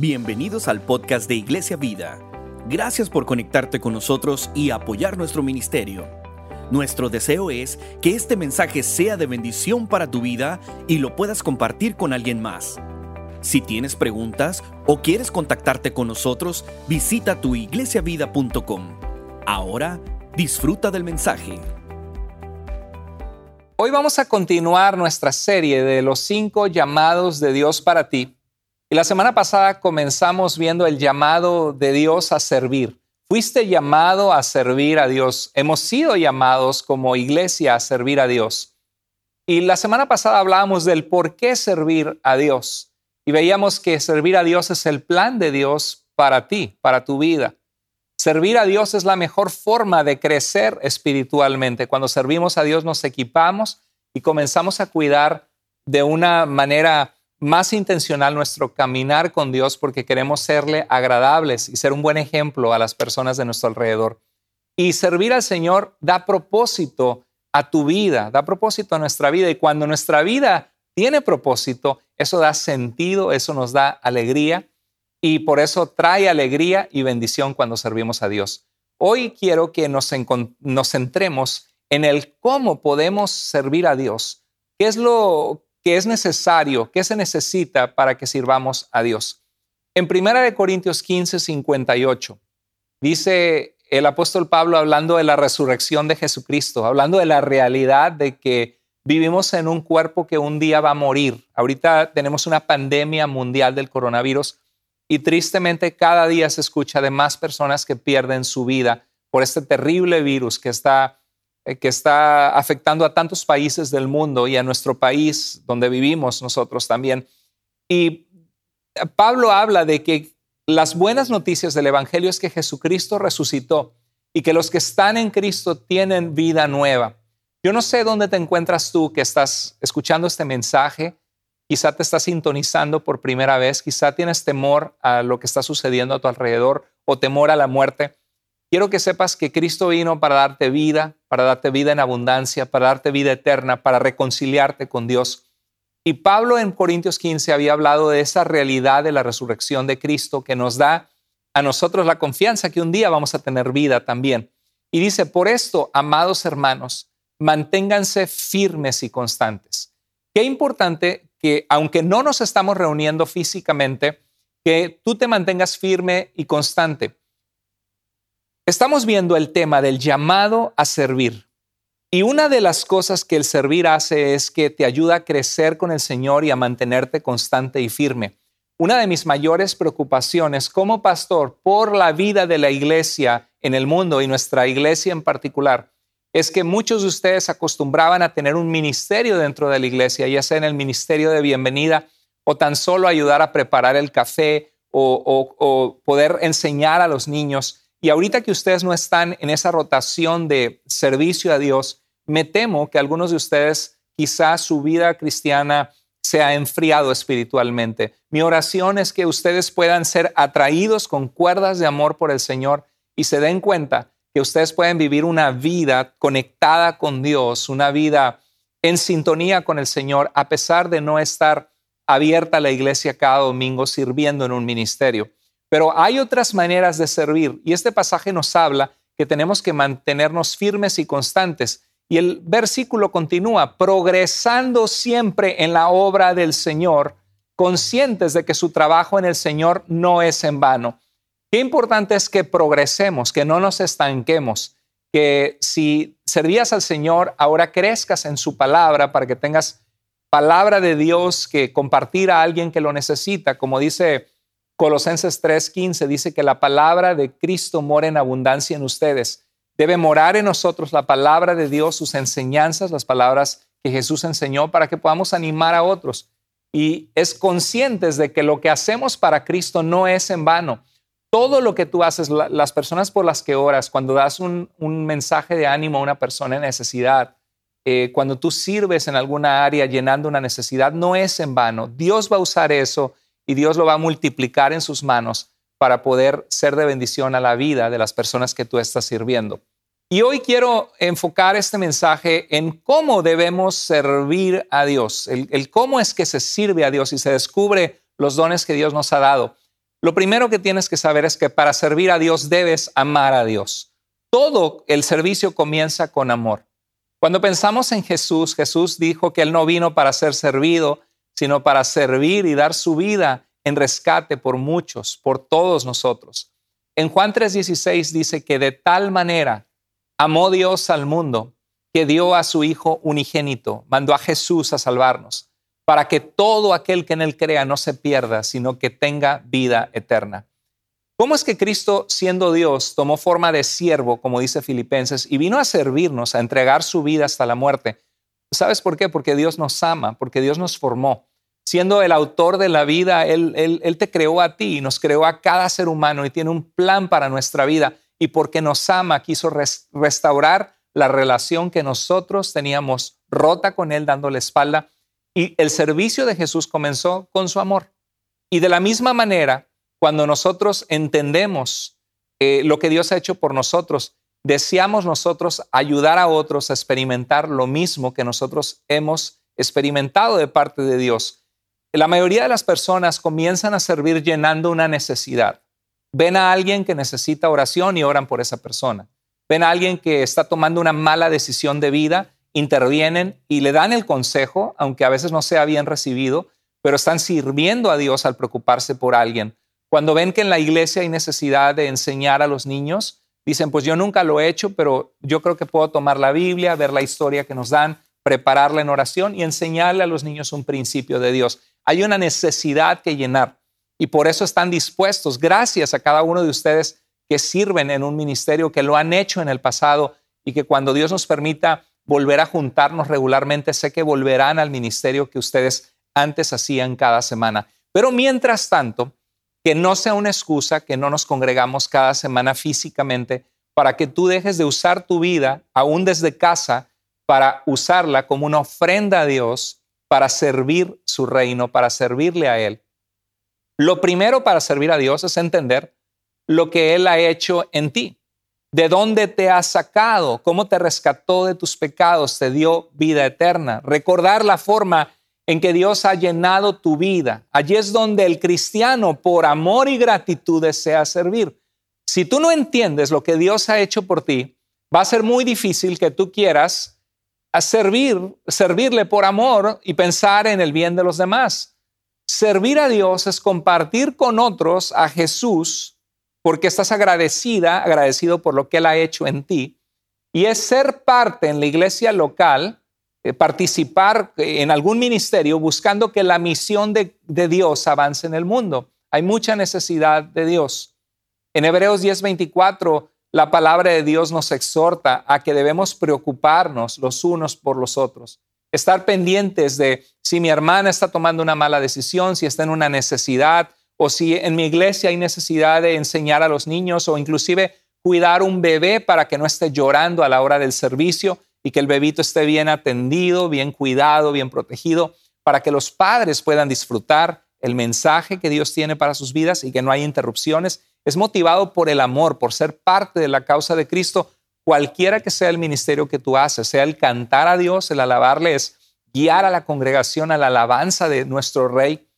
Bienvenidos al podcast de Iglesia Vida. Gracias por conectarte con nosotros y apoyar nuestro ministerio. Nuestro deseo es que este mensaje sea de bendición para tu vida y lo puedas compartir con alguien más. Si tienes preguntas o quieres contactarte con nosotros, visita tuiglesiavida.com. Ahora, disfruta del mensaje. Hoy vamos a continuar nuestra serie de los cinco llamados de Dios para ti y la semana pasada comenzamos viendo el llamado de Dios a servir. Fuiste llamado a servir a Dios. Hemos sido llamados como iglesia a servir a Dios. Y la semana pasada hablábamos del por qué servir a Dios. Y veíamos que servir a Dios es el plan de Dios para ti, para tu vida. Servir a Dios es la mejor forma de crecer espiritualmente. Cuando servimos a Dios nos equipamos y comenzamos a cuidar de una manera más intencional nuestro caminar con Dios porque queremos serle agradables y ser un buen ejemplo a las personas de nuestro alrededor. Y servir al Señor da propósito a tu vida, da propósito a nuestra vida. Y cuando nuestra vida tiene propósito, eso da sentido, eso nos da alegría y por eso trae alegría y bendición cuando servimos a Dios. Hoy quiero que nos, nos centremos en el cómo podemos servir a Dios. ¿Qué es lo qué es necesario, qué se necesita para que sirvamos a Dios. En 1 Corintios 15, 58, dice el apóstol Pablo hablando de la resurrección de Jesucristo, hablando de la realidad de que vivimos en un cuerpo que un día va a morir. Ahorita tenemos una pandemia mundial del coronavirus y tristemente cada día se escucha de más personas que pierden su vida por este terrible virus que está que está afectando a tantos países del mundo y a nuestro país donde vivimos nosotros también. Y Pablo habla de que las buenas noticias del Evangelio es que Jesucristo resucitó y que los que están en Cristo tienen vida nueva. Yo no sé dónde te encuentras tú que estás escuchando este mensaje, quizá te estás sintonizando por primera vez, quizá tienes temor a lo que está sucediendo a tu alrededor o temor a la muerte. Quiero que sepas que Cristo vino para darte vida, para darte vida en abundancia, para darte vida eterna, para reconciliarte con Dios. Y Pablo en Corintios 15 había hablado de esa realidad de la resurrección de Cristo que nos da a nosotros la confianza que un día vamos a tener vida también. Y dice, por esto, amados hermanos, manténganse firmes y constantes. Qué importante que, aunque no nos estamos reuniendo físicamente, que tú te mantengas firme y constante. Estamos viendo el tema del llamado a servir. Y una de las cosas que el servir hace es que te ayuda a crecer con el Señor y a mantenerte constante y firme. Una de mis mayores preocupaciones como pastor por la vida de la iglesia en el mundo y nuestra iglesia en particular es que muchos de ustedes acostumbraban a tener un ministerio dentro de la iglesia, ya sea en el ministerio de bienvenida o tan solo ayudar a preparar el café o, o poder enseñar a los niños. Y ahorita que ustedes no están en esa rotación de servicio a Dios, me temo que algunos de ustedes quizás su vida cristiana se ha enfriado espiritualmente. Mi oración es que ustedes puedan ser atraídos con cuerdas de amor por el Señor y se den cuenta que ustedes pueden vivir una vida conectada con Dios, una vida en sintonía con el Señor, a pesar de no estar abierta la iglesia cada domingo sirviendo en un ministerio. Pero hay otras maneras de servir y este pasaje nos habla que tenemos que mantenernos firmes y constantes. Y el versículo continúa, progresando siempre en la obra del Señor, conscientes de que su trabajo en el Señor no es en vano. Qué importante es que progresemos, que no nos estanquemos, que si servías al Señor, ahora crezcas en su palabra para que tengas palabra de Dios que compartir a alguien que lo necesita, como dice Colosenses 3:15 dice que la palabra de Cristo mora en abundancia en ustedes. Debe morar en nosotros la palabra de Dios, sus enseñanzas, las palabras que Jesús enseñó para que podamos animar a otros. Y es conscientes de que lo que hacemos para Cristo no es en vano. Todo lo que tú haces, las personas por las que oras, cuando das un, mensaje de ánimo a una persona en necesidad, eh, cuando tú sirves en alguna área llenando una necesidad, no es en vano. Dios va a usar eso y Dios lo va a multiplicar en sus manos para poder ser de bendición a la vida de las personas que tú estás sirviendo. Y hoy quiero enfocar este mensaje en cómo debemos servir a Dios, el, cómo es que se sirve a Dios y se descubre los dones que Dios nos ha dado. Lo primero que tienes que saber es que para servir a Dios debes amar a Dios. Todo el servicio comienza con amor. Cuando pensamos en Jesús, Jesús dijo que Él no vino para ser servido, sino para servir y dar su vida en rescate por muchos, por todos nosotros. En Juan 3:16 dice que de tal manera amó Dios al mundo que dio a su Hijo unigénito, mandó a Jesús a salvarnos, para que todo aquel que en Él crea no se pierda, sino que tenga vida eterna. ¿Cómo es que Cristo, siendo Dios, tomó forma de siervo, como dice Filipenses, y vino a servirnos, a entregar su vida hasta la muerte? ¿Sabes por qué? Porque Dios nos ama, porque Dios nos formó. Siendo el autor de la vida, Él, él, te creó a ti y nos creó a cada ser humano y tiene un plan para nuestra vida. Y porque nos ama, quiso restaurar la relación que nosotros teníamos rota con Él, dándole espalda. Y el servicio de Jesús comenzó con su amor. Y de la misma manera, cuando nosotros entendemos eh, lo que Dios ha hecho por nosotros, deseamos nosotros ayudar a otros a experimentar lo mismo que nosotros hemos experimentado de parte de Dios. La mayoría de las personas comienzan a servir llenando una necesidad. Ven a alguien que necesita oración y oran por esa persona. Ven a alguien que está tomando una mala decisión de vida, intervienen y le dan el consejo, aunque a veces no sea bien recibido, pero están sirviendo a Dios al preocuparse por alguien. Cuando ven que en la iglesia hay necesidad de enseñar a los niños, dicen, pues yo nunca lo he hecho, pero yo creo que puedo tomar la Biblia, ver la historia que nos dan, prepararla en oración y enseñarle a los niños un principio de Dios. Hay una necesidad que llenar y por eso están dispuestos, gracias a cada uno de ustedes que sirven en un ministerio, que lo han hecho en el pasado y que cuando Dios nos permita volver a juntarnos regularmente, sé que volverán al ministerio que ustedes antes hacían cada semana. Pero mientras tanto, que no sea una excusa que no nos congregamos cada semana físicamente para que tú dejes de usar tu vida, aún desde casa, para usarla como una ofrenda a Dios, para servir su reino, para servirle a Él. Lo primero para servir a Dios es entender lo que Él ha hecho en ti, de dónde te ha sacado, cómo te rescató de tus pecados, te dio vida eterna. Recordar la forma en que Dios ha llenado tu vida. Allí es donde el cristiano, por amor y gratitud, desea servir. Si tú no entiendes lo que Dios ha hecho por ti, va a ser muy difícil que tú quieras servir, servirle por amor y pensar en el bien de los demás. Servir a Dios es compartir con otros a Jesús porque estás agradecida, agradecido por lo que Él ha hecho en ti. Y es ser parte en la iglesia local participar en algún ministerio buscando que la misión de, Dios avance en el mundo. Hay mucha necesidad de Dios. En Hebreos 10:24, la palabra de Dios nos exhorta a que debemos preocuparnos los unos por los otros, estar pendientes de si mi hermana está tomando una mala decisión, si está en una necesidad, o si en mi iglesia hay necesidad de enseñar a los niños o inclusive cuidar un bebé para que no esté llorando a la hora del servicio y que el bebito esté bien atendido, bien cuidado, bien protegido, para que los padres puedan disfrutar el mensaje que Dios tiene para sus vidas y que no haya interrupciones. Es motivado por el amor, por ser parte de la causa de Cristo, cualquiera que sea el ministerio que tú haces, sea el cantar a Dios, el alabarle, es guiar a la congregación a la alabanza de nuestro Rey.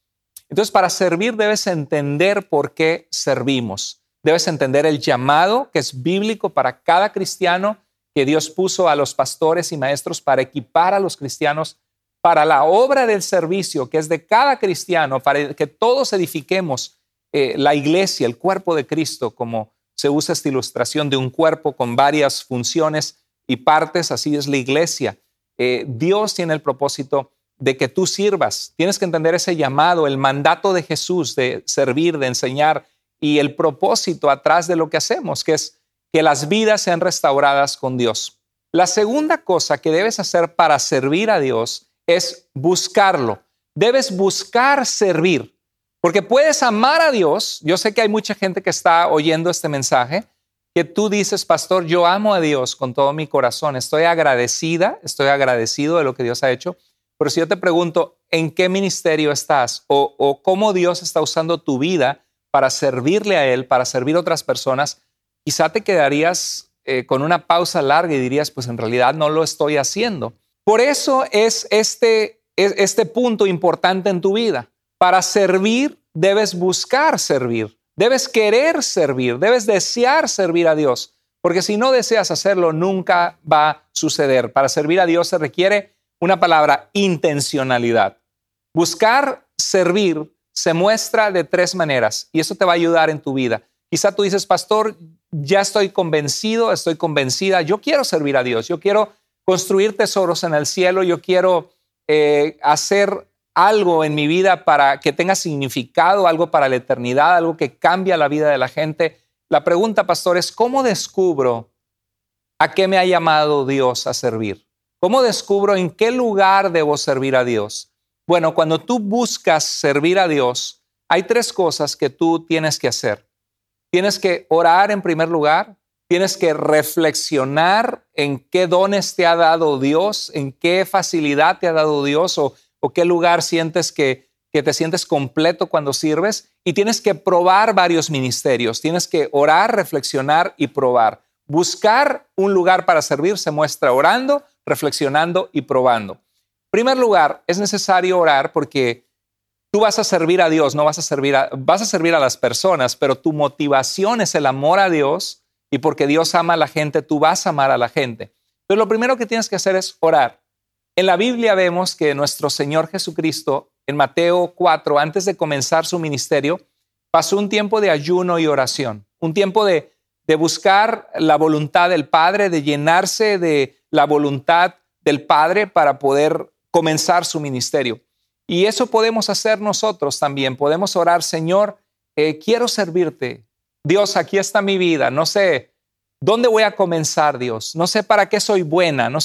Entonces, para servir debes entender por qué servimos. Debes entender el llamado que es bíblico para cada cristiano que Dios puso a los pastores y maestros para equipar a los cristianos para la obra del servicio que es de cada cristiano, para que todos edifiquemos eh, la iglesia, el cuerpo de Cristo, como se usa esta ilustración de un cuerpo con varias funciones y partes, así es la iglesia. Eh, Dios tiene el propósito de que tú sirvas. Tienes que entender ese llamado, el mandato de Jesús de servir, de enseñar y el propósito atrás de lo que hacemos, que es que las vidas sean restauradas con Dios. La segunda cosa que debes hacer para servir a Dios es buscarlo. Debes buscar servir, porque puedes amar a Dios. Yo sé que hay mucha gente que está oyendo este mensaje, que tú dices, pastor, yo amo a Dios con todo mi corazón, estoy agradecida, estoy agradecido de lo que Dios ha hecho, pero si yo te pregunto, ¿en qué ministerio estás? O, o cómo Dios está usando tu vida para servirle a Él, para servir a otras personas, quizá te quedarías eh, con una pausa larga y dirías, pues en realidad no lo estoy haciendo. Por eso es este, este punto importante en tu vida. Para servir debes buscar servir, debes querer servir, debes desear servir a Dios, porque si no deseas hacerlo, nunca va a suceder. Para servir a Dios se requiere una palabra, intencionalidad. Buscar servir se muestra de tres maneras y eso te va a ayudar en tu vida. Quizá tú dices, pastor, ya estoy convencido, estoy convencida, yo quiero servir a Dios, yo quiero construir tesoros en el cielo, yo quiero eh, hacer algo en mi vida para que tenga significado, algo para la eternidad, algo que cambie la vida de la gente. La pregunta, pastor, es ¿cómo descubro a qué me ha llamado Dios a servir? ¿Cómo descubro en qué lugar debo servir a Dios? Bueno, cuando tú buscas servir a Dios, hay tres cosas que tú tienes que hacer. Tienes que orar en primer lugar, tienes que reflexionar en qué dones te ha dado Dios, en qué facilidad te ha dado Dios o, qué lugar sientes que, que te sientes completo cuando sirves y tienes que probar varios ministerios. Tienes que orar, reflexionar y probar. Buscar un lugar para servir se muestra orando, reflexionando y probando. En primer lugar, es necesario orar porque tú vas a servir a Dios, no vas a servir a, vas a servir a las personas, pero tu motivación es el amor a Dios y porque Dios ama a la gente, tú vas a amar a la gente. Pero lo primero que tienes que hacer es orar. En la Biblia vemos que nuestro Señor Jesucristo, en Mateo 4, antes de comenzar su ministerio, pasó un tiempo de ayuno y oración, un tiempo de, de buscar la voluntad del Padre, de llenarse de la voluntad del Padre para poder comenzar su ministerio. Y eso podemos hacer nosotros también. Podemos orar, Señor, eh, quiero servirte. Dios, aquí está mi vida. No sé dónde voy a comenzar, Dios. No sé para qué soy buena. No,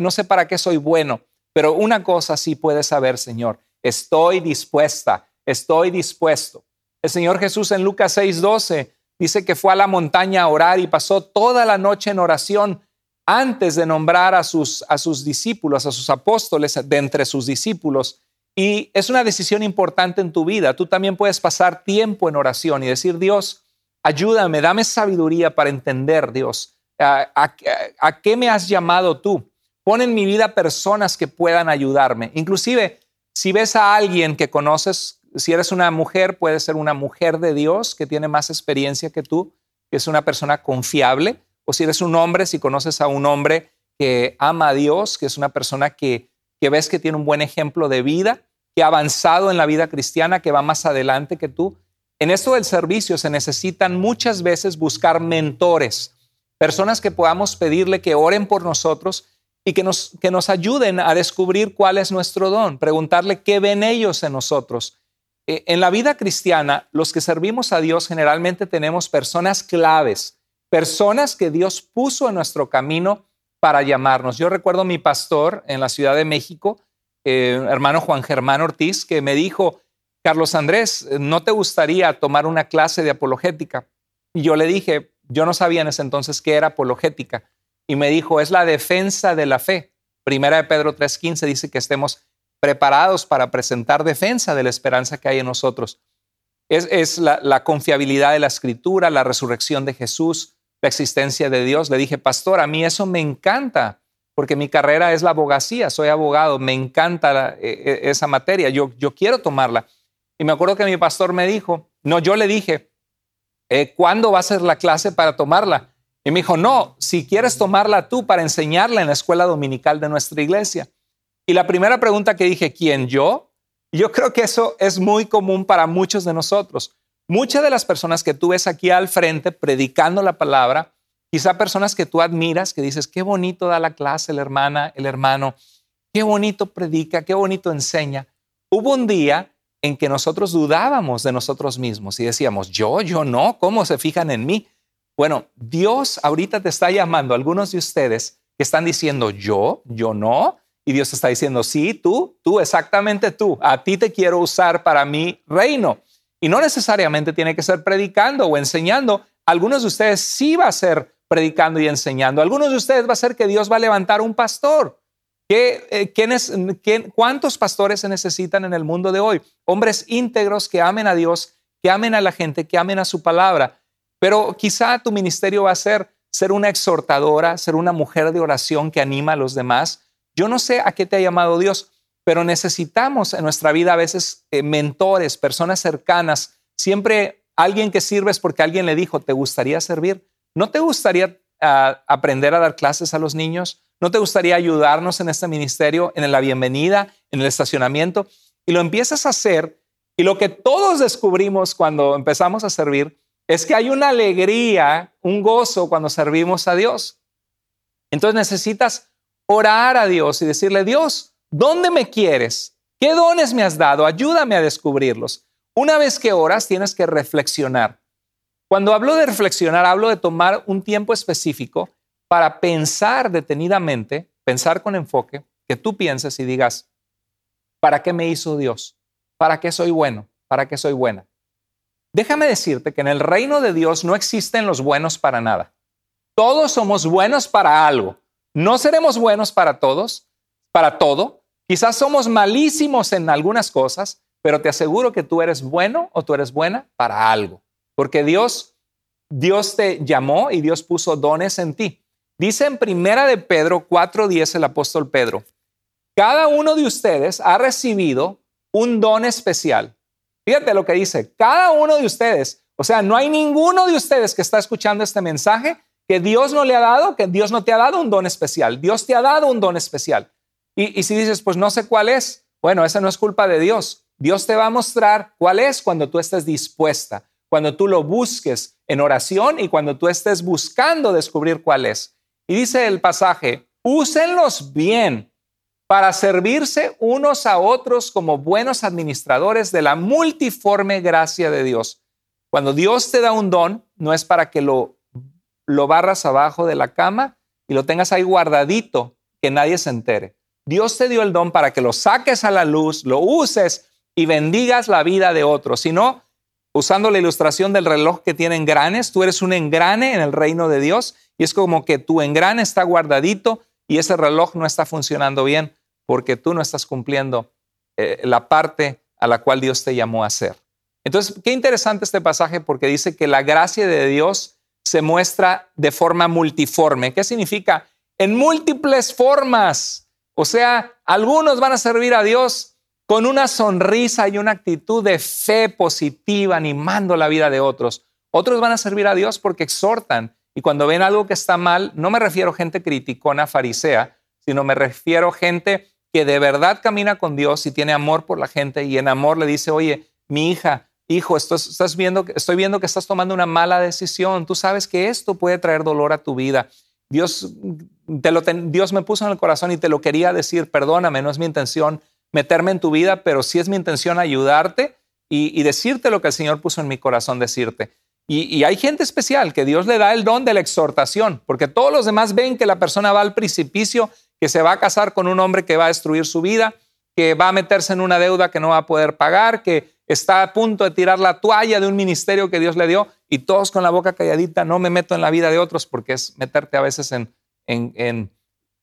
no sé para qué soy bueno. Pero una cosa sí puedes saber, Señor. Estoy dispuesta. Estoy dispuesto. El Señor Jesús en Lucas 6:12 dice que fue a la montaña a orar y pasó toda la noche en oración antes de nombrar a sus, a sus discípulos, a sus apóstoles de entre sus discípulos. Y es una decisión importante en tu vida. Tú también puedes pasar tiempo en oración y decir, Dios, ayúdame, dame sabiduría para entender, Dios, a, qué me has llamado tú. Pon en mi vida personas que puedan ayudarme. Inclusive, si ves a alguien que conoces, si eres una mujer, puede ser una mujer de Dios que tiene más experiencia que tú, que es una persona confiable o si eres un hombre, si conoces a un hombre que ama a Dios, que es una persona que, que ves que tiene un buen ejemplo de vida, que ha avanzado en la vida cristiana, que va más adelante que tú. En esto del servicio se necesitan muchas veces buscar mentores, personas que podamos pedirle que oren por nosotros y que nos, que nos ayuden a descubrir cuál es nuestro don, preguntarle qué ven ellos en nosotros. Eh, en la vida cristiana, los que servimos a Dios generalmente tenemos personas claves, personas que Dios puso en nuestro camino para llamarnos. Yo recuerdo mi pastor en la Ciudad de México, eh, hermano Juan Germán Ortiz, que me dijo, Carlos Andrés, ¿no te gustaría tomar una clase de apologética? Y yo le dije, yo no sabía en ese entonces qué era apologética. Y me dijo, es la defensa de la fe. Primera de Pedro 3.15 dice que estemos preparados para presentar defensa de la esperanza que hay en nosotros. Es, es la, confiabilidad de la escritura, la resurrección de Jesús, la existencia de Dios. Le dije, pastor, a mí eso me encanta, porque mi carrera es la abogacía, soy abogado, me encanta e, e, esa materia, yo, yo quiero tomarla. Y me acuerdo que mi pastor me dijo, no, yo le dije, eh, ¿cuándo va a ser la clase para tomarla? Y me dijo, no, si quieres tomarla tú para enseñarla en la escuela dominical de nuestra iglesia. Y la primera pregunta que dije, ¿quién yo? Yo creo que eso es muy común para muchos de nosotros. Muchas de las personas que tú ves aquí al frente predicando la palabra, quizá personas que tú admiras, que dices, qué bonito da la clase la hermana, el hermano, qué bonito predica, qué bonito enseña. Hubo un día en que nosotros dudábamos de nosotros mismos y decíamos, yo, yo no, ¿cómo se fijan en mí? Bueno, Dios ahorita te está llamando, algunos de ustedes que están diciendo, yo, yo no, y Dios está diciendo, sí, tú, tú, exactamente tú, a ti te quiero usar para mi reino. Y no necesariamente tiene que ser predicando o enseñando. Algunos de ustedes sí va a ser predicando y enseñando. Algunos de ustedes va a ser que Dios va a levantar un pastor. ¿Qué, eh, ¿Cuántos pastores se necesitan en el mundo de hoy? Hombres íntegros que amen a Dios, que amen a la gente, que amen a su palabra. Pero quizá tu ministerio va a ser ser una exhortadora, ser una mujer de oración que anima a los demás. Yo no sé a qué te ha llamado Dios, pero necesitamos en nuestra vida a veces eh, mentores, personas cercanas, siempre alguien que sirves porque alguien le dijo, ¿te gustaría servir? ¿No te gustaría ah, aprender a dar clases a los niños? ¿No te gustaría ayudarnos en este ministerio, en la bienvenida, en el estacionamiento? Y lo empiezas a hacer y lo que todos descubrimos cuando empezamos a servir es que hay una alegría, un gozo cuando servimos a Dios. Entonces necesitas orar a Dios y decirle, Dios, ¿dónde me quieres? ¿Qué dones me has dado? Ayúdame a descubrirlos. Una vez que oras, tienes que reflexionar. Cuando hablo de reflexionar, hablo de tomar un tiempo específico para pensar detenidamente, pensar con enfoque, que tú pienses y digas, ¿para qué me hizo Dios? ¿Para qué soy bueno? ¿Para qué soy buena? Déjame decirte que en el reino de Dios no existen los buenos para nada. Todos somos buenos para algo. No seremos buenos para todos, para todo. Quizás somos malísimos en algunas cosas, pero te aseguro que tú eres bueno o tú eres buena para algo, porque Dios Dios te llamó y Dios puso dones en ti. Dice en Primera de Pedro 4:10 el apóstol Pedro, cada uno de ustedes ha recibido un don especial. Fíjate lo que dice, cada uno de ustedes, o sea, no hay ninguno de ustedes que está escuchando este mensaje que Dios no le ha dado, que Dios no te ha dado un don especial. Dios te ha dado un don especial. Y, si dices, pues no sé cuál es, bueno, esa no es culpa de Dios. Dios te va a mostrar cuál es cuando tú estés dispuesta, cuando tú lo busques en oración y cuando tú estés buscando descubrir cuál es. Y dice el pasaje, úsenlos bien para servirse unos a otros como buenos administradores de la multiforme gracia de Dios. Cuando Dios te da un don, no es para que lo, lo barras abajo de la cama y lo tengas ahí guardadito, que nadie se entere. Dios te dio el don para que lo saques a la luz, lo uses y bendigas la vida de otros, sino usando la ilustración del reloj que tiene engranes, tú eres un engrane en el reino de Dios y es como que tu engrane está guardadito y ese reloj no está funcionando bien porque tú no estás cumpliendo eh, la parte a la cual Dios te llamó a hacer. Entonces, qué interesante este pasaje porque dice que la gracia de Dios se muestra de forma multiforme. ¿Qué significa? En múltiples formas. O sea, algunos van a servir a Dios con una sonrisa y una actitud de fe positiva, animando la vida de otros. Otros van a servir a Dios porque exhortan y cuando ven algo que está mal, no me refiero a gente criticona, farisea, sino me refiero a gente que de verdad camina con Dios y tiene amor por la gente y en amor le dice, oye, mi hija, hijo, estás viendo, estoy viendo que estás tomando una mala decisión. Tú sabes que esto puede traer dolor a tu vida. Dios, te lo, Dios me puso en el corazón y te lo quería decir, perdóname, no es mi intención meterme en tu vida, pero sí es mi intención ayudarte y, decirte lo que el Señor puso en mi corazón decirte. Y, hay gente especial que Dios le da el don de la exhortación, porque todos los demás ven que la persona va al precipicio, que se va a casar con un hombre que va a destruir su vida, que va a meterse en una deuda que no va a poder pagar, que está a punto de tirar la toalla de un ministerio que Dios le dio y todos con la boca calladita, no me meto en la vida de otros porque es meterte a veces en, en,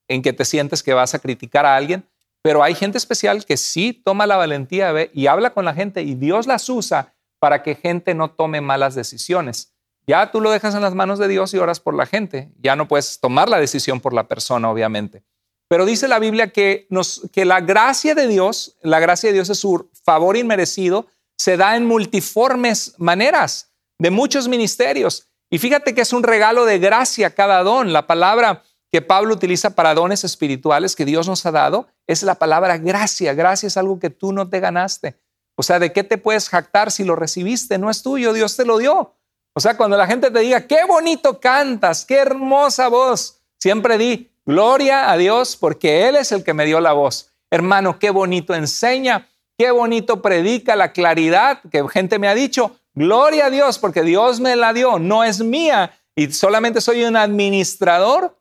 en que te sientes que vas a criticar a alguien. Pero hay gente especial que sí toma la valentía y habla con la gente y Dios las usa para que gente no tome malas decisiones. Ya tú lo dejas en las manos de Dios y oras por la gente. Ya no puedes tomar la decisión por la persona, obviamente. Pero dice la Biblia que, nos, que la gracia de Dios, la gracia de Dios es su favor inmerecido, se da en multiformes maneras, de muchos ministerios. Y fíjate que es un regalo de gracia cada don. La palabra que Pablo utiliza para dones espirituales que Dios nos ha dado es la palabra gracia. Gracia es algo que tú no te ganaste. O sea, ¿de qué te puedes jactar si lo recibiste? No es tuyo, Dios te lo dio. O sea, cuando la gente te diga, qué bonito cantas, qué hermosa voz, siempre di, gloria a Dios porque Él es el que me dio la voz. Hermano, qué bonito enseña, qué bonito predica la claridad que gente me ha dicho, gloria a Dios porque Dios me la dio, no es mía y solamente soy un administrador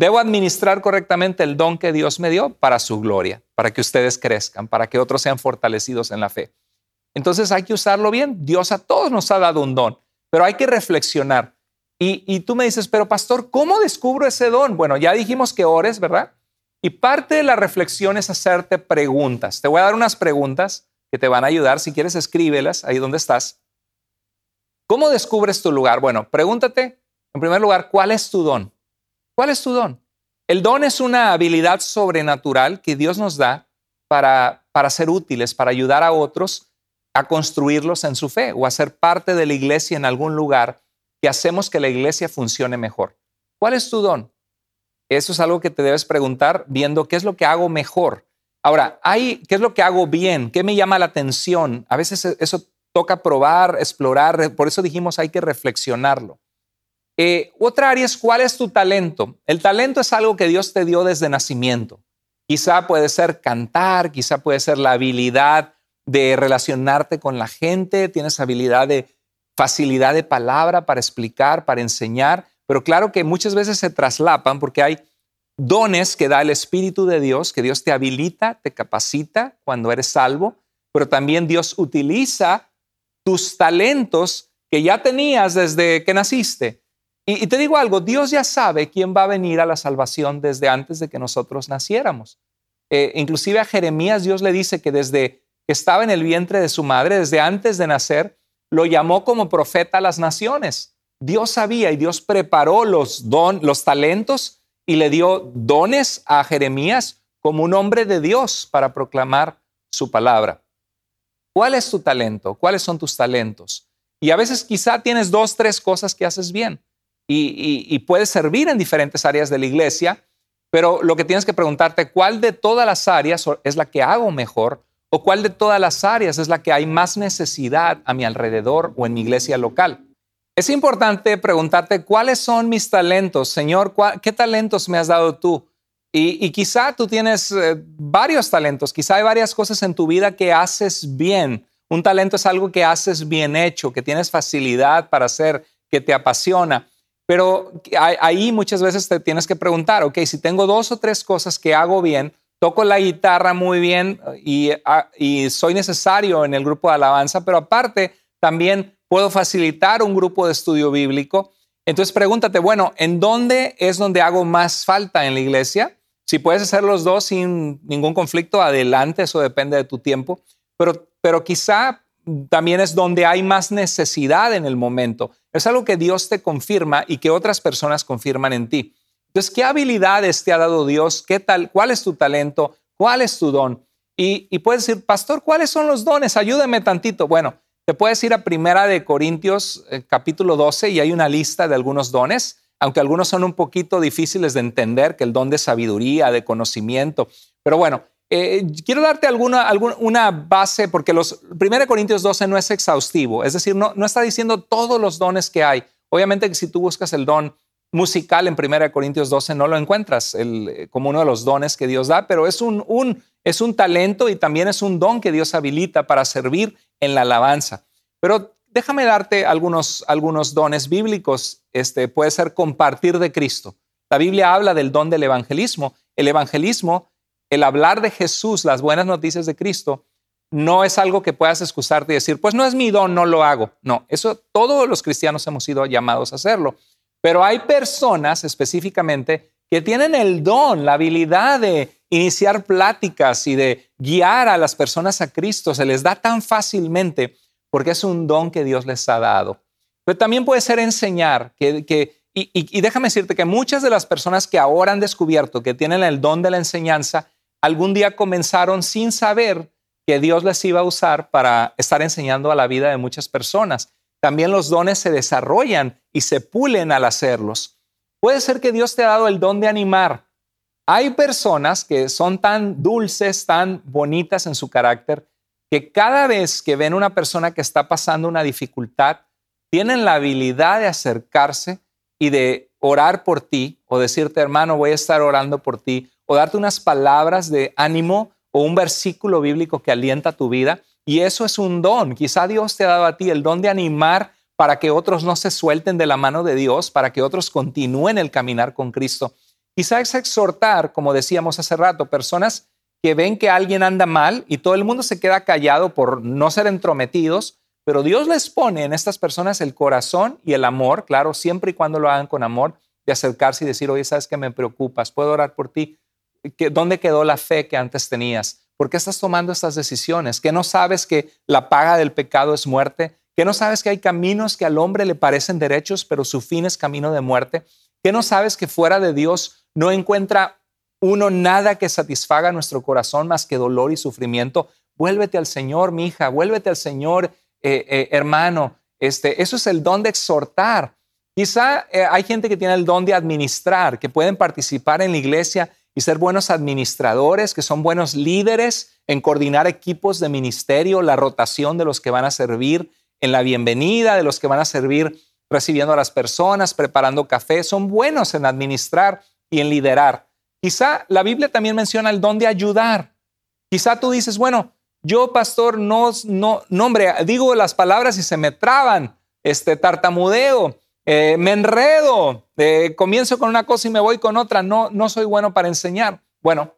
Debo administrar correctamente el don que Dios me dio para su gloria, para que ustedes crezcan, para que otros sean fortalecidos en la fe. Entonces hay que usarlo bien. Dios a todos nos ha dado un don, pero hay que reflexionar. Y, tú me dices, pero pastor, ¿cómo descubro ese don? Bueno, ya dijimos que ores, ¿verdad? Y parte de la reflexión es hacerte preguntas. Te voy a dar unas preguntas que te van a ayudar. Si quieres, escríbelas ahí donde estás. ¿Cómo descubres tu lugar? Bueno, pregúntate, en primer lugar, ¿cuál es tu don? ¿Cuál es tu don? El don es una habilidad sobrenatural que Dios nos da para, para ser útiles, para ayudar a otros a construirlos en su fe o a ser parte de la iglesia en algún lugar que hacemos que la iglesia funcione mejor. ¿Cuál es tu don? Eso es algo que te debes preguntar viendo qué es lo que hago mejor. Ahora, hay, ¿qué es lo que hago bien? ¿Qué me llama la atención? A veces eso toca probar, explorar, por eso dijimos hay que reflexionarlo. Eh, otra área es cuál es tu talento. El talento es algo que Dios te dio desde nacimiento. Quizá puede ser cantar, quizá puede ser la habilidad de relacionarte con la gente, tienes habilidad de facilidad de palabra para explicar, para enseñar, pero claro que muchas veces se traslapan porque hay dones que da el Espíritu de Dios, que Dios te habilita, te capacita cuando eres salvo, pero también Dios utiliza tus talentos que ya tenías desde que naciste. Y, te digo algo, Dios ya sabe quién va a venir a la salvación desde antes de que nosotros naciéramos. Eh, inclusive a Jeremías Dios le dice que desde que estaba en el vientre de su madre, desde antes de nacer, lo llamó como profeta a las naciones. Dios sabía y Dios preparó los, don, los talentos y le dio dones a Jeremías como un hombre de Dios para proclamar su palabra. ¿Cuál es tu talento? ¿Cuáles son tus talentos? Y a veces quizá tienes dos, tres cosas que haces bien y, y puedes servir en diferentes áreas de la iglesia, pero lo que tienes que preguntarte, ¿cuál de todas las áreas es la que hago mejor? ¿O cuál de todas las áreas es la que hay más necesidad a mi alrededor o en mi iglesia local? Es importante preguntarte cuáles son mis talentos, Señor, ¿qué talentos me has dado tú? Y, quizá tú tienes eh, varios talentos, quizá hay varias cosas en tu vida que haces bien. Un talento es algo que haces bien hecho, que tienes facilidad para hacer, que te apasiona. Pero ahí muchas veces te tienes que preguntar, ok, si tengo dos o tres cosas que hago bien, toco la guitarra muy bien ah, y, soy necesario en el grupo de alabanza, pero aparte también puedo facilitar un grupo de estudio bíblico. Entonces pregúntate, bueno, ¿en dónde es donde hago más falta en la iglesia? Si puedes hacer los dos sin ningún conflicto, adelante, eso depende de tu tiempo, pero, pero quizá también es donde hay más necesidad en el momento. Es algo que Dios te confirma y que otras personas confirman en ti. Entonces, ¿qué habilidades te ha dado Dios? ¿Qué tal? ¿Cuál es tu talento? ¿Cuál es tu don? Y, puedes decir, pastor, ¿cuáles son los dones? Ayúdeme tantito. Bueno, te puedes ir a Primera de Corintios eh, capítulo 12 y hay una lista de algunos dones, aunque algunos son un poquito difíciles de entender, que el don de sabiduría, de conocimiento. Pero bueno, eh, quiero darte alguna, una base, porque los Primera de Corintios 12 no es exhaustivo, es decir, no, no está diciendo todos los dones que hay. Obviamente que si tú buscas el don musical en 1 Corintios 12 no lo encuentras el, como uno de los dones que Dios da, pero es un, un, es un talento y también es un don que Dios habilita para servir en la alabanza. Pero déjame darte algunos, algunos dones bíblicos. Este, puede ser compartir de Cristo. La Biblia habla del don del evangelismo. El evangelismo, el hablar de Jesús, las buenas noticias de Cristo, no es algo que puedas excusarte y decir, pues no es mi don, no lo hago. No, eso todos los cristianos hemos sido llamados a hacerlo. Pero hay personas específicamente que tienen el don, la habilidad de iniciar pláticas y de guiar a las personas a Cristo. Se les da tan fácilmente porque es un don que Dios les ha dado. Pero también puede ser enseñar, que, y, y déjame decirte que muchas de las personas que ahora han descubierto que tienen el don de la enseñanza, algún día comenzaron sin saber que Dios les iba a usar para estar enseñando a la vida de muchas personas también los dones se desarrollan y se pulen al hacerlos. Puede ser que Dios te ha dado el don de animar. Hay personas que son tan dulces, tan bonitas en su carácter, que cada vez que ven una persona que está pasando una dificultad, tienen la habilidad de acercarse y de orar por ti o decirte, hermano, voy a estar orando por ti, o darte unas palabras de ánimo o un versículo bíblico que alienta tu vida. Y eso es un don. Quizá Dios te ha dado a ti el don de animar para que otros no se suelten de la mano de Dios, para que otros continúen el caminar con Cristo. Quizá es exhortar, como decíamos hace rato, personas que ven que alguien anda mal y todo el mundo se queda callado por no ser entrometidos, pero Dios les pone en estas personas el corazón y el amor, claro, siempre y cuando lo hagan con amor, de acercarse y decir, oye, sabes que me preocupas, puedo orar por ti. ¿Dónde quedó la fe que antes tenías? ¿Por qué estás tomando estas decisiones? ¿Que no sabes que la paga del pecado es muerte? ¿Que no sabes que hay caminos que al hombre le parecen derechos, pero su fin es camino de muerte? ¿Que no sabes que fuera de Dios no encuentra uno, nada que satisfaga nuestro corazón más que dolor y sufrimiento. Vuélvete al Señor, mi hija, vuélvete al Señor, eh, eh, hermano. Este, eso es el don de exhortar. Quizá eh, hay gente que tiene el don de administrar, que pueden participar en la iglesia y ser buenos administradores, que son buenos líderes en coordinar equipos de ministerio, la rotación de los que van a servir en la bienvenida, de los que van a servir recibiendo a las personas, preparando café, son buenos en administrar y en liderar. Quizá la Biblia también menciona el don de ayudar. Quizá tú dices, bueno, yo pastor no, no, no hombre, digo las palabras y se me traban, este tartamudeo, eh, me enredo, eh, comienzo con una cosa y me voy con otra, no, no soy bueno para enseñar. Bueno,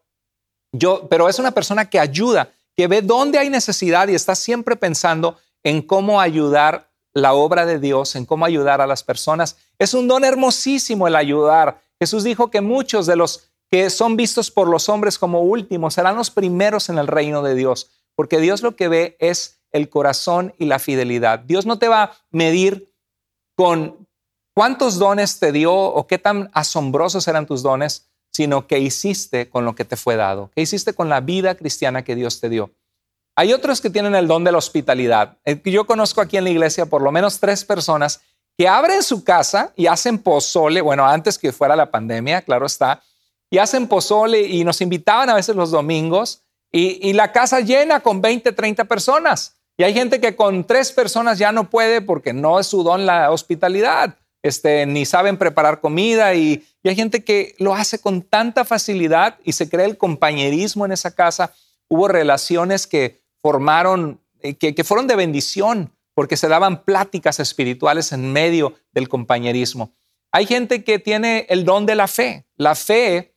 yo, pero es una persona que ayuda, que ve dónde hay necesidad y está siempre pensando en cómo ayudar la obra de Dios, en cómo ayudar a las personas. Es un don hermosísimo el ayudar. Jesús dijo que muchos de los que son vistos por los hombres como últimos serán los primeros en el reino de Dios, porque Dios lo que ve es el corazón y la fidelidad. Dios no te va a medir con cuántos dones te dio o qué tan asombrosos eran tus dones, sino qué hiciste con lo que te fue dado, qué hiciste con la vida cristiana que Dios te dio. Hay otros que tienen el don de la hospitalidad. Eh, yo conozco aquí en la iglesia por lo menos tres personas que abren su casa y hacen pozole, bueno, antes que fuera la pandemia, claro está, y hacen pozole y nos invitaban a veces los domingos y, y la casa llena con 20, 30 personas. Y hay gente que con tres personas ya no puede porque no es su don la hospitalidad, este, ni saben preparar comida y, y hay gente que lo hace con tanta facilidad y se cree el compañerismo en esa casa. Hubo relaciones que formaron, eh, que, fueron de bendición, porque se daban pláticas espirituales en medio del compañerismo. Hay gente que tiene el don de la fe. La fe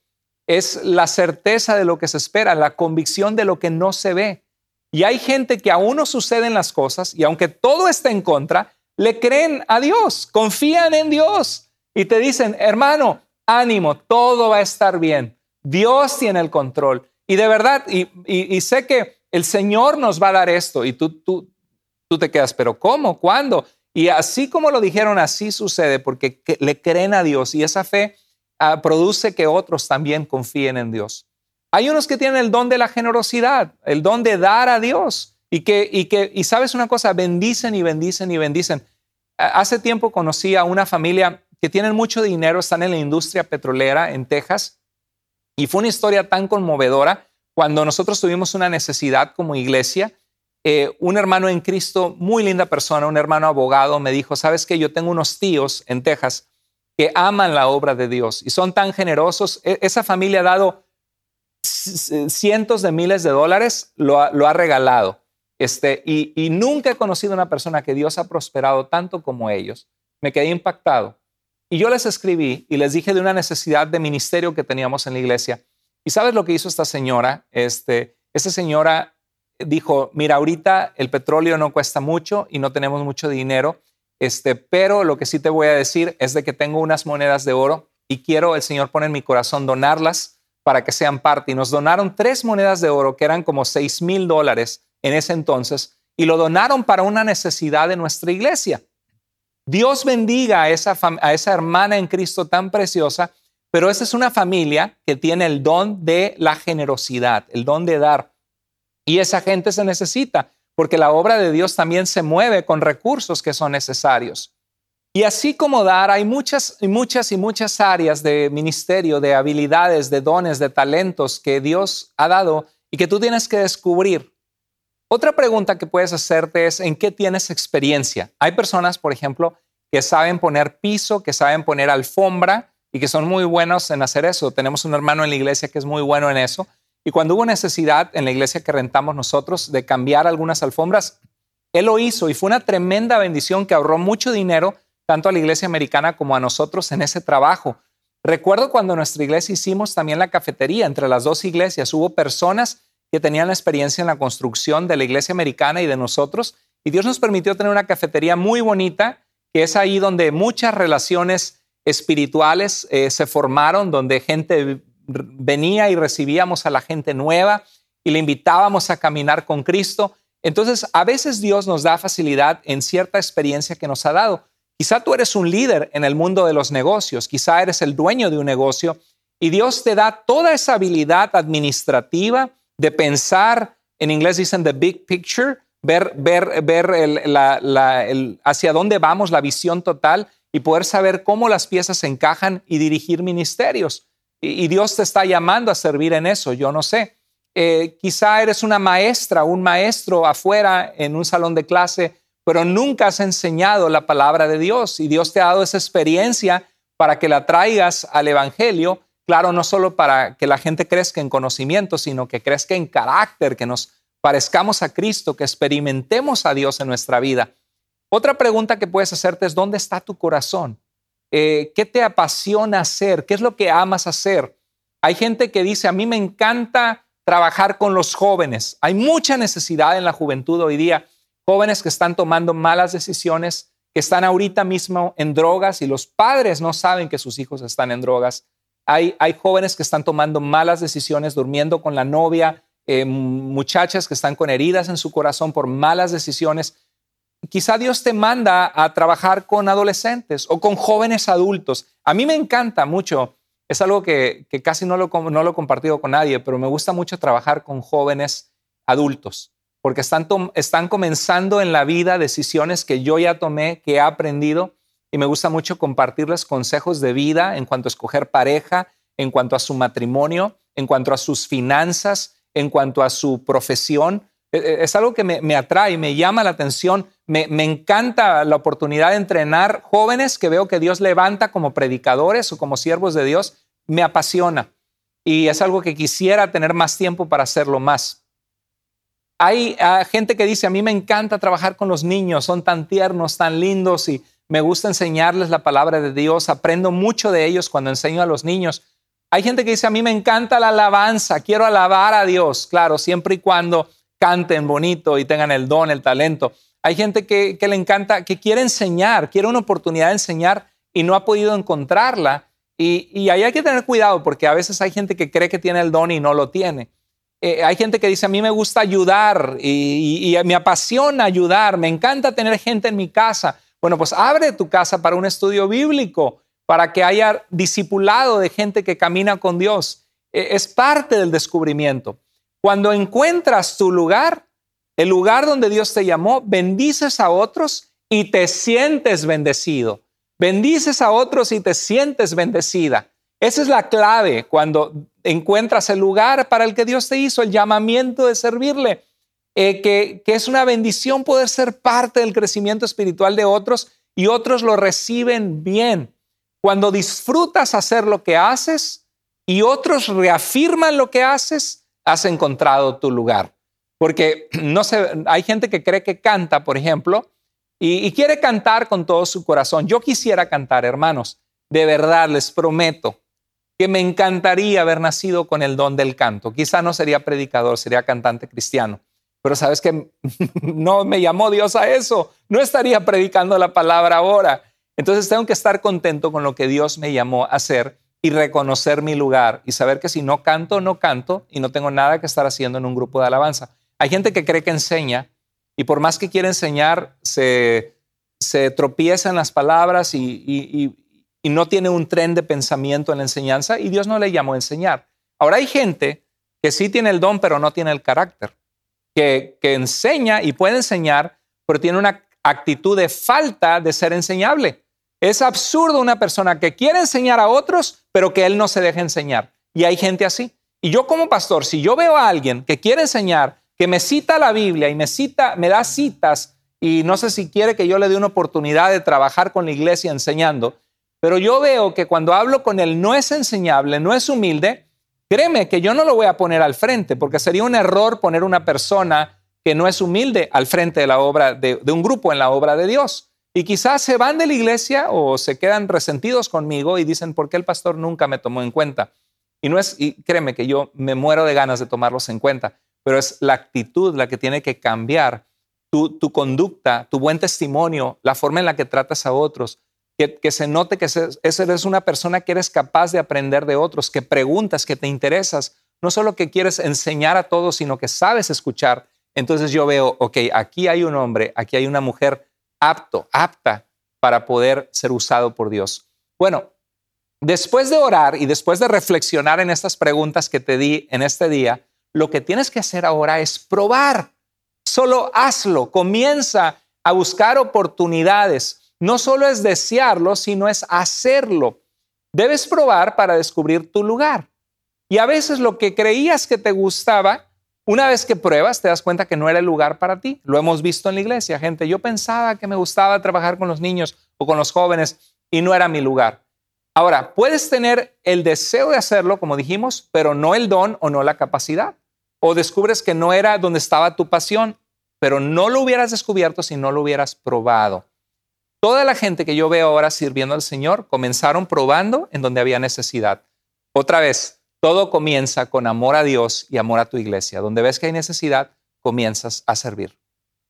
es la certeza de lo que se espera, la convicción de lo que no se ve. Y hay gente que aún no suceden las cosas y aunque todo está en contra, le creen a Dios, confían en Dios y te dicen, hermano, ánimo, todo va a estar bien. Dios tiene el control. Y de verdad, y sé que el Señor nos va a dar esto y tú, tú, tú te quedas, pero ¿cómo? ¿Cuándo? Y así como lo dijeron, así sucede porque le creen a Dios y esa fe ah, produce que otros también confíen en Dios. Hay unos que tienen el don de la generosidad, el don de dar a Dios y que, y que, y sabes una cosa, bendicen y bendicen y bendicen. Hace tiempo conocí a una familia que tienen mucho dinero, están en la industria petrolera en Texas y fue una historia tan conmovedora cuando nosotros tuvimos una necesidad como iglesia, eh, un hermano en Cristo, muy linda persona, un hermano abogado, me dijo, sabes que yo tengo unos tíos en Texas que aman la obra de Dios y son tan generosos. E, esa familia ha dado cientos de miles de dólares, lo ha, regalado. Este, y, nunca he conocido una persona que Dios ha prosperado tanto como ellos. Me quedé impactado. Y yo les escribí y les dije de una necesidad de ministerio que teníamos en la iglesia. ¿Y sabes lo que hizo esta señora? Este, esta señora dijo, mira, ahorita el petróleo no cuesta mucho y no tenemos mucho dinero, este, pero lo que sí te voy a decir es de que tengo unas monedas de oro y quiero, el Señor pone en mi corazón donarlas para que sean parte. Y nos donaron tres monedas de oro que eran como seis mil dólares en ese entonces y lo donaron para una necesidad de nuestra iglesia. Dios bendiga a esa, a esa hermana en Cristo tan preciosa pero esa es una familia que tiene el don de la generosidad, el don de dar. Y esa gente se necesita, porque la obra de Dios también se mueve con recursos que son necesarios. Y así como dar, hay muchas y muchas y muchas áreas de ministerio, de habilidades, de dones, de talentos que Dios ha dado y que tú tienes que descubrir. Otra pregunta que puedes hacerte es, ¿en qué tienes experiencia? Hay personas, por ejemplo, que saben poner piso, que saben poner alfombra, y que son muy buenos en hacer eso. Tenemos un hermano en la iglesia que es muy bueno en eso. Y cuando hubo necesidad en la iglesia que rentamos nosotros de cambiar algunas alfombras, él lo hizo y fue una tremenda bendición que ahorró mucho dinero tanto a la iglesia americana como a nosotros en ese trabajo. Recuerdo cuando en nuestra iglesia hicimos también la cafetería entre las dos iglesias. Hubo personas que tenían la experiencia en la construcción de la iglesia americana y de nosotros. Y Dios nos permitió tener una cafetería muy bonita, que es ahí donde muchas relaciones espirituales eh, se formaron donde gente venía y recibíamos a la gente nueva y le invitábamos a caminar con Cristo. Entonces, a veces Dios nos da facilidad en cierta experiencia que nos ha dado. Quizá tú eres un líder en el mundo de los negocios, quizá eres el dueño de un negocio Y Dios te da toda esa habilidad administrativa de pensar, en inglés dicen the big picture, ver, ver, ver hacia dónde vamos, la visión total y poder saber cómo las piezas se encajan y dirigir ministerios. Y, Dios te está llamando a servir en eso, yo no sé. Eh, quizá eres una maestra, un maestro afuera en un salón de clase, pero nunca has enseñado la palabra de Dios y Dios te ha dado esa experiencia para que la traigas al Evangelio, claro, no solo para que la gente crezca en conocimiento, sino que crezca en carácter, que nos parezcamos a Cristo, que experimentemos a Dios en nuestra vida. Otra pregunta que puedes hacerte es, ¿dónde está tu corazón? Eh, ¿Qué te apasiona hacer? ¿Qué es lo que amas hacer? Hay gente que dice, a mí me encanta trabajar con los jóvenes. Hay mucha necesidad en la juventud hoy día. Jóvenes que están tomando malas decisiones, que están ahorita mismo en drogas y los padres no saben que sus hijos están en drogas. Hay, jóvenes que están tomando malas decisiones, durmiendo con la novia, eh, muchachas que están con heridas en su corazón por malas decisiones quizá Dios te manda a trabajar con adolescentes o con jóvenes adultos. A mí me encanta mucho, es algo que, casi no lo, no he compartido con nadie, pero me gusta mucho trabajar con jóvenes adultos, porque están comenzando en la vida decisiones que yo ya tomé, que he aprendido, y me gusta mucho compartirles consejos de vida en cuanto a escoger pareja, en cuanto a su matrimonio, en cuanto a sus finanzas, en cuanto a su profesión, e, e, es algo que me, atrae, me llama la atención, me, encanta la oportunidad de entrenar jóvenes que veo que Dios levanta como predicadores o como siervos de Dios, me apasiona y es algo que quisiera tener más tiempo para hacerlo más. Hay ah, gente que dice, a mí me encanta trabajar con los niños, son tan tiernos, tan lindos y me gusta enseñarles la palabra de Dios, aprendo mucho de ellos cuando enseño a los niños. Hay gente que dice, a mí me encanta la alabanza, quiero alabar a Dios, claro, siempre y cuando canten bonito y tengan el don, el talento. Hay gente que, le encanta, que quiere enseñar, quiere una oportunidad de enseñar y no ha podido encontrarla. Y, ahí hay que tener cuidado porque a veces hay gente que cree que tiene el don y no lo tiene. Eh, hay gente que dice, a mí me gusta ayudar y, y, me apasiona ayudar, me encanta tener gente en mi casa. Bueno, pues abre tu casa para un estudio bíblico, para que haya discipulado de gente que camina con Dios. Eh, es parte del descubrimiento. Cuando encuentras tu lugar, el lugar donde Dios te llamó, bendices a otros y te sientes bendecido. Bendices a otros y te sientes bendecida. Esa es la clave cuando encuentras el lugar para el que Dios te hizo, el llamamiento de servirle, eh, que, es una bendición poder ser parte del crecimiento espiritual de otros y otros lo reciben bien. Cuando disfrutas hacer lo que haces y otros reafirman lo que haces, has encontrado tu lugar. Porque no sé, hay gente que cree que canta, por ejemplo, y, quiere cantar con todo su corazón. Yo quisiera cantar, hermanos. De verdad, les prometo que me encantaría haber nacido con el don del canto. Quizá no sería predicador, sería cantante cristiano. Pero sabes que no me llamó Dios a eso. No estaría predicando la palabra ahora. Entonces tengo que estar contento con lo que Dios me llamó a hacer y reconocer mi lugar y saber que si no canto, no canto y no tengo nada que estar haciendo en un grupo de alabanza. Hay gente que cree que enseña y por más que quiere enseñar, se, se tropieza en las palabras y, no tiene un tren de pensamiento en la enseñanza y Dios no le llamó a enseñar. Ahora hay gente que sí tiene el don, pero no tiene el carácter, que, enseña y puede enseñar, pero tiene una actitud de falta de ser enseñable. Es absurdo una persona que quiere enseñar a otros, pero que él no se deja enseñar. Y hay gente así. Y yo como pastor, si yo veo a alguien que quiere enseñar, que me cita la Biblia y me cita, me da citas y no sé si quiere que yo le dé una oportunidad de trabajar con la iglesia enseñando, pero yo veo que cuando hablo con él no es enseñable, no es humilde, créeme que yo no lo voy a poner al frente, porque sería un error poner una persona que no es humilde al frente de la obra de, un grupo en la obra de Dios. Y quizás se van de la iglesia o se quedan resentidos conmigo y dicen, ¿por qué el pastor nunca me tomó en cuenta? Y no es, y créeme que yo me muero de ganas de tomarlos en cuenta, pero es la actitud la que tiene que cambiar tu, conducta, tu buen testimonio, la forma en la que tratas a otros, que, se note que eres una persona que eres capaz de aprender de otros, que preguntas, que te interesas, no solo que quieres enseñar a todos, sino que sabes escuchar. Entonces yo veo, ok, aquí hay un hombre, aquí hay una mujer apto, apta para poder ser usado por Dios. Bueno, después de orar y después de reflexionar en estas preguntas que te di en este día, lo que tienes que hacer ahora es probar. Solo hazlo, comienza a buscar oportunidades. No solo es desearlo, sino es hacerlo. Debes probar para descubrir tu lugar. Y a veces lo que creías que te gustaba, una vez que pruebas, te das cuenta que no era el lugar para ti. Lo hemos visto en la iglesia, gente. Yo pensaba que me gustaba trabajar con los niños o con los jóvenes y no era mi lugar. Ahora, puedes tener el deseo de hacerlo, como dijimos, pero no el don o no la capacidad. O descubres que no era donde estaba tu pasión, pero no lo hubieras descubierto si no lo hubieras probado. Toda la gente que yo veo ahora sirviendo al Señor comenzaron probando en donde había necesidad. Otra vez, todo comienza con amor a Dios y amor a tu iglesia. Donde ves que hay necesidad, comienzas a servir.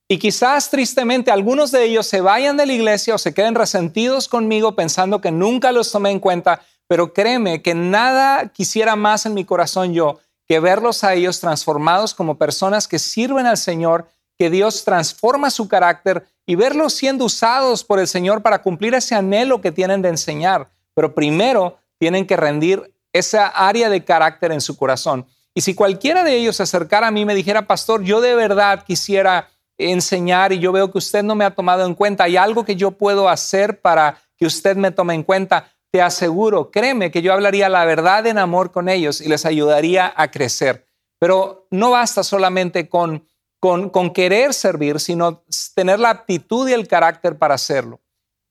Y quizás tristemente algunos de ellos se vayan de la iglesia o se queden resentidos conmigo pensando que nunca los tomé en cuenta, pero créeme que nada quisiera más en mi corazón yo que verlos a ellos transformados como personas que sirven al Señor, que Dios transforma su carácter y verlos siendo usados por el Señor para cumplir ese anhelo que tienen de enseñar. Pero primero tienen que rendir esa área de carácter en su corazón. Y si cualquiera de ellos se acercara a mí y me dijera, pastor, yo de verdad quisiera enseñar y yo veo que usted no me ha tomado en cuenta. Hay algo que yo puedo hacer para que usted me tome en cuenta. Te aseguro, créeme que yo hablaría la verdad en amor con ellos y les ayudaría a crecer. Pero no basta solamente con, con, querer servir, sino tener la aptitud y el carácter para hacerlo.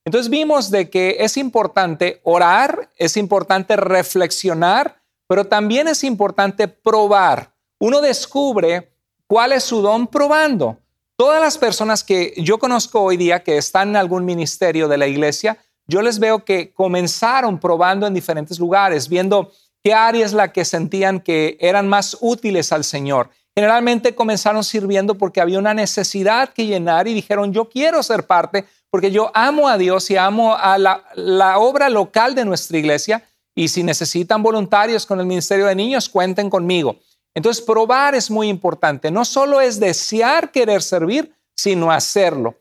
Entonces vimos de que es importante orar, es importante reflexionar, pero también es importante probar. Uno descubre cuál es su don probando. Todas las personas que yo conozco hoy día que están en algún ministerio de la iglesia, yo les veo que comenzaron probando en diferentes lugares, viendo qué área es la que sentían que eran más útiles al Señor. Generalmente comenzaron sirviendo porque había una necesidad que llenar y dijeron, yo quiero ser parte porque yo amo a Dios y amo a la, la obra local de nuestra iglesia y si necesitan voluntarios con el Ministerio de Niños, cuenten conmigo. Entonces, probar es muy importante. No solo es desear querer servir, sino hacerlo.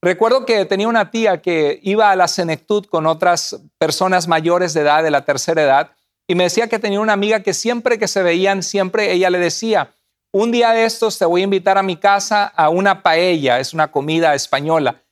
Recuerdo que tenía una tía que iba a la senectud con otras personas mayores de edad, de la tercera edad, y me decía que tenía una amiga que siempre que se veían, siempre ella le decía, un día de estos te voy a invitar a mi casa a una paella, es una comida española,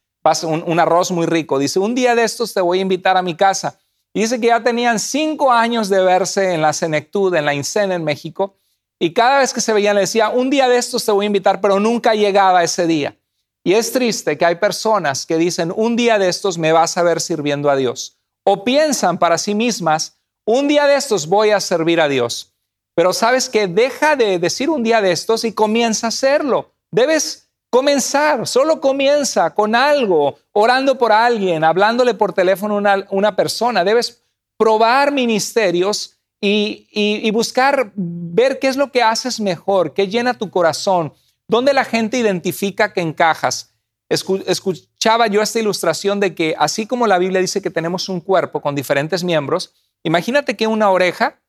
un, un arroz muy rico. Dice, un día de estos te voy a invitar a mi casa. Dice que ya tenían cinco años de verse en la senectud, en la INSEN en México, y cada vez que se veían le decía, un día de estos te voy a invitar, pero nunca llegaba ese día. Y es triste que hay personas que dicen, un día de estos me vas a ver sirviendo a Dios. O piensan para sí mismas, un día de estos voy a servir a Dios. Pero sabes que deja de decir un día de estos y comienza a hacerlo. Debes comenzar, solo comienza con algo, orando por alguien, hablándole por teléfono a una, una persona. Debes probar ministerios y, buscar ver qué es lo que haces mejor, qué llena tu corazón, dónde la gente identifica que encajas. Escuchaba yo esta ilustración de que así como la Biblia dice que tenemos un cuerpo con diferentes miembros, imagínate que una oreja,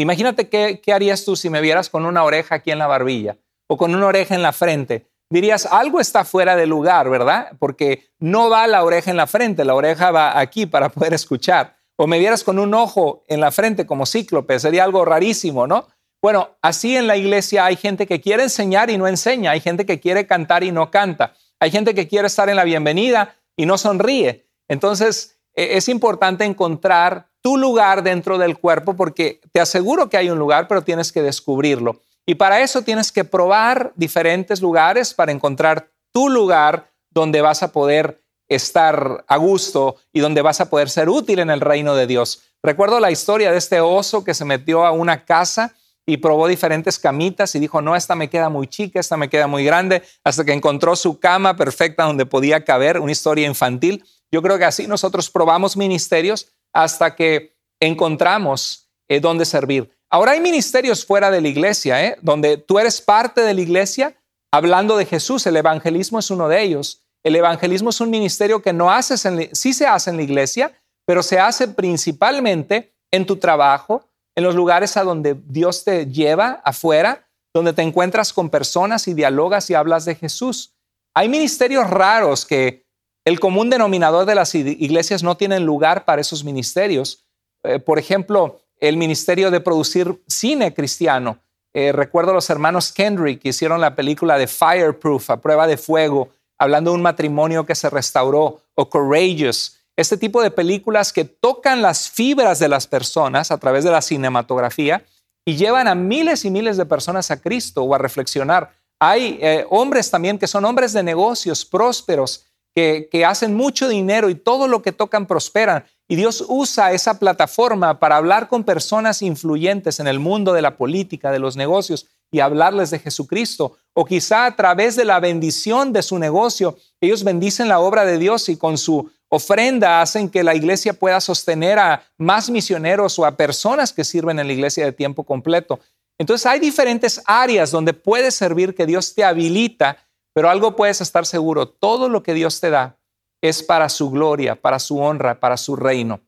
imagínate qué, harías tú si me vieras con una oreja aquí en la barbilla o con una oreja en la frente. Dirías, algo está fuera de lugar, ¿verdad? Porque no va la oreja en la frente, la oreja va aquí para poder escuchar o me vieras con un ojo en la frente como cíclope, sería algo rarísimo, ¿no? Bueno, así en la iglesia hay gente que quiere enseñar y no enseña, hay gente que quiere cantar y no canta, hay gente que quiere estar en la bienvenida y no sonríe. Entonces, e, es importante encontrar tu lugar dentro del cuerpo porque te aseguro que hay un lugar, pero tienes que descubrirlo. Y para eso tienes que probar diferentes lugares para encontrar tu lugar donde vas a poder estar a gusto y donde vas a poder ser útil en el reino de Dios. Recuerdo la historia de este oso que se metió a una casa y probó diferentes camitas y dijo, no, esta me queda muy chica, esta me queda muy grande, hasta que encontró su cama perfecta donde podía caber, una historia infantil. Yo creo que así nosotros probamos ministerios hasta que encontramos eh, dónde servir. Ahora hay ministerios fuera de la iglesia, ¿eh? donde tú eres parte de la iglesia hablando de Jesús. El evangelismo es uno de ellos. El evangelismo es un ministerio que no haces, en, se hace en la iglesia, pero se hace principalmente en tu trabajo, en los lugares a donde Dios te lleva afuera, donde te encuentras con personas y dialogas y hablas de Jesús. Hay ministerios raros que el común denominador de las iglesias no tienen lugar para esos ministerios, eh, por ejemplo, el ministerio de producir cine cristiano. Eh, recuerdo los hermanos Kendrick que hicieron la película de Fireproof, a prueba de fuego, hablando de un matrimonio que se restauró, o Courageous, este tipo de películas que tocan las fibras de las personas a través de la cinematografía y llevan a miles y miles de personas a Cristo o a reflexionar. Hay eh, hombres también que son hombres de negocios prósperos, que, hacen mucho dinero y todo lo que tocan prosperan. Y Dios usa esa plataforma para hablar con personas influyentes en el mundo de la política, de los negocios y hablarles de Jesucristo. O quizá a través de la bendición de su negocio, ellos bendicen la obra de Dios y con su ofrenda hacen que la iglesia pueda sostener a más misioneros o a personas que sirven en la iglesia de tiempo completo. Entonces hay diferentes áreas donde puedes servir que Dios te habilita, pero algo puedes estar seguro, todo lo que Dios te da es para su gloria, para su honra, para su reino.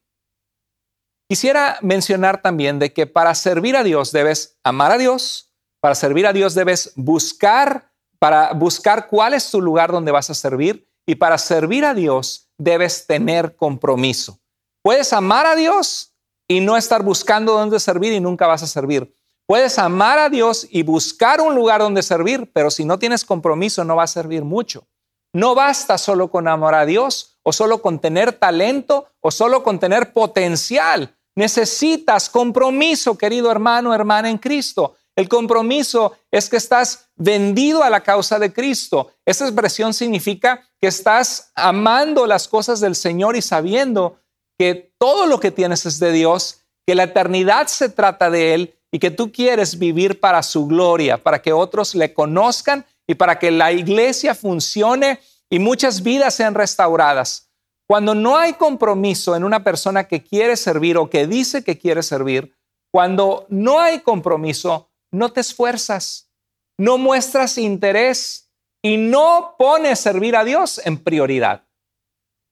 Quisiera mencionar también de que para servir a Dios debes amar a Dios, para servir a Dios debes buscar, para buscar cuál es tu lugar donde vas a servir y para servir a Dios debes tener compromiso. Puedes amar a Dios y no estar buscando dónde servir y nunca vas a servir. Puedes amar a Dios y buscar un lugar donde servir, pero si no tienes compromiso no va a servir mucho. No basta solo con amar a Dios o solo con tener talento o solo con tener potencial. Necesitas compromiso, querido hermano, hermana en Cristo. El compromiso es que estás vendido a la causa de Cristo. Esa expresión significa que estás amando las cosas del Señor y sabiendo que todo lo que tienes es de Dios, que la eternidad se trata de Él y que tú quieres vivir para su gloria, para que otros le conozcan y para que la iglesia funcione y muchas vidas sean restauradas. Cuando no hay compromiso en una persona que quiere servir o que dice que quiere servir, cuando no hay compromiso, no te esfuerzas, no muestras interés y no pones servir a Dios en prioridad.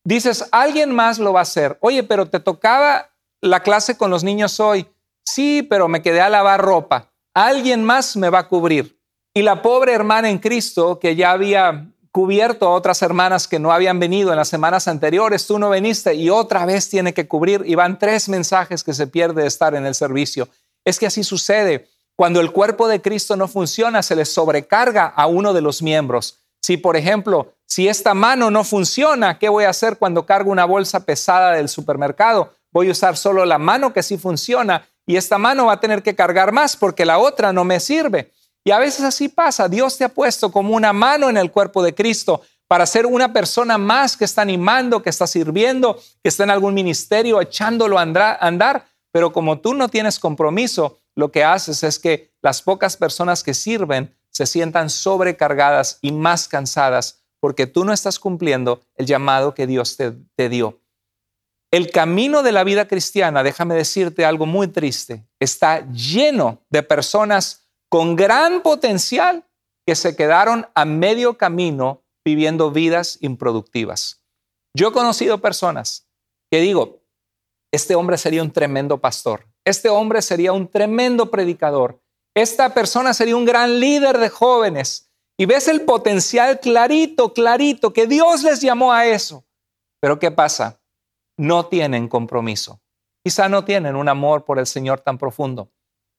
Dices, alguien más lo va a hacer. Oye, pero te tocaba la clase con los niños hoy. Sí, pero me quedé a lavar ropa. Alguien más me va a cubrir. Y la pobre hermana en Cristo, que ya había cubierto a otras hermanas que no habían venido en las semanas anteriores, tú no viniste y otra vez tiene que cubrir. Y van tres mensajes que se pierde de estar en el servicio. Es que así sucede. Cuando el cuerpo de Cristo no funciona, se le sobrecarga a uno de los miembros. Si, por ejemplo, si esta mano no funciona, ¿qué voy a hacer cuando cargo una bolsa pesada del supermercado? Voy a usar solo la mano que sí funciona y esta mano va a tener que cargar más porque la otra no me sirve. Y a veces así pasa. Dios te ha puesto como una mano en el cuerpo de Cristo para ser una persona más que está animando, que está sirviendo, que está en algún ministerio echándolo a andar. Pero como tú no tienes compromiso, lo que haces es que las pocas personas que sirven se sientan sobrecargadas y más cansadas porque tú no estás cumpliendo el llamado que Dios te, te dio. El camino de la vida cristiana, déjame decirte algo muy triste, está lleno de personas con gran potencial que se quedaron a medio camino viviendo vidas improductivas. Yo he conocido personas que digo, este hombre sería un tremendo pastor, este hombre sería un tremendo predicador. Esta persona sería un gran líder de jóvenes. Y ves el potencial clarito, clarito, que Dios les llamó a eso. Pero ¿qué pasa? No tienen compromiso. Quizá no tienen un amor por el Señor tan profundo.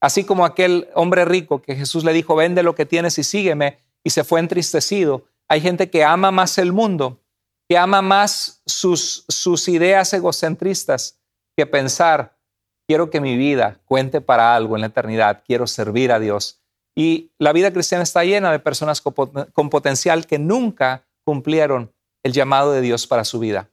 Así como aquel hombre rico que Jesús le dijo, vende lo que tienes y sígueme, y se fue entristecido. Hay gente que ama más el mundo, que ama más sus, sus ideas egocentristas que pensar quiero que mi vida cuente para algo en la eternidad, quiero servir a Dios. Y la vida cristiana está llena de personas con potencial que nunca cumplieron el llamado de Dios para su vida.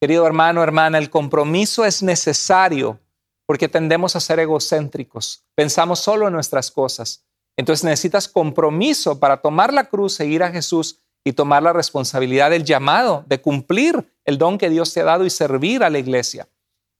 Querido hermano, hermana, el compromiso es necesario porque tendemos a ser egocéntricos, pensamos solo en nuestras cosas. Entonces necesitas compromiso para tomar la cruz, seguir a Jesús y tomar la responsabilidad del llamado, de cumplir el don que Dios te ha dado y servir a la iglesia.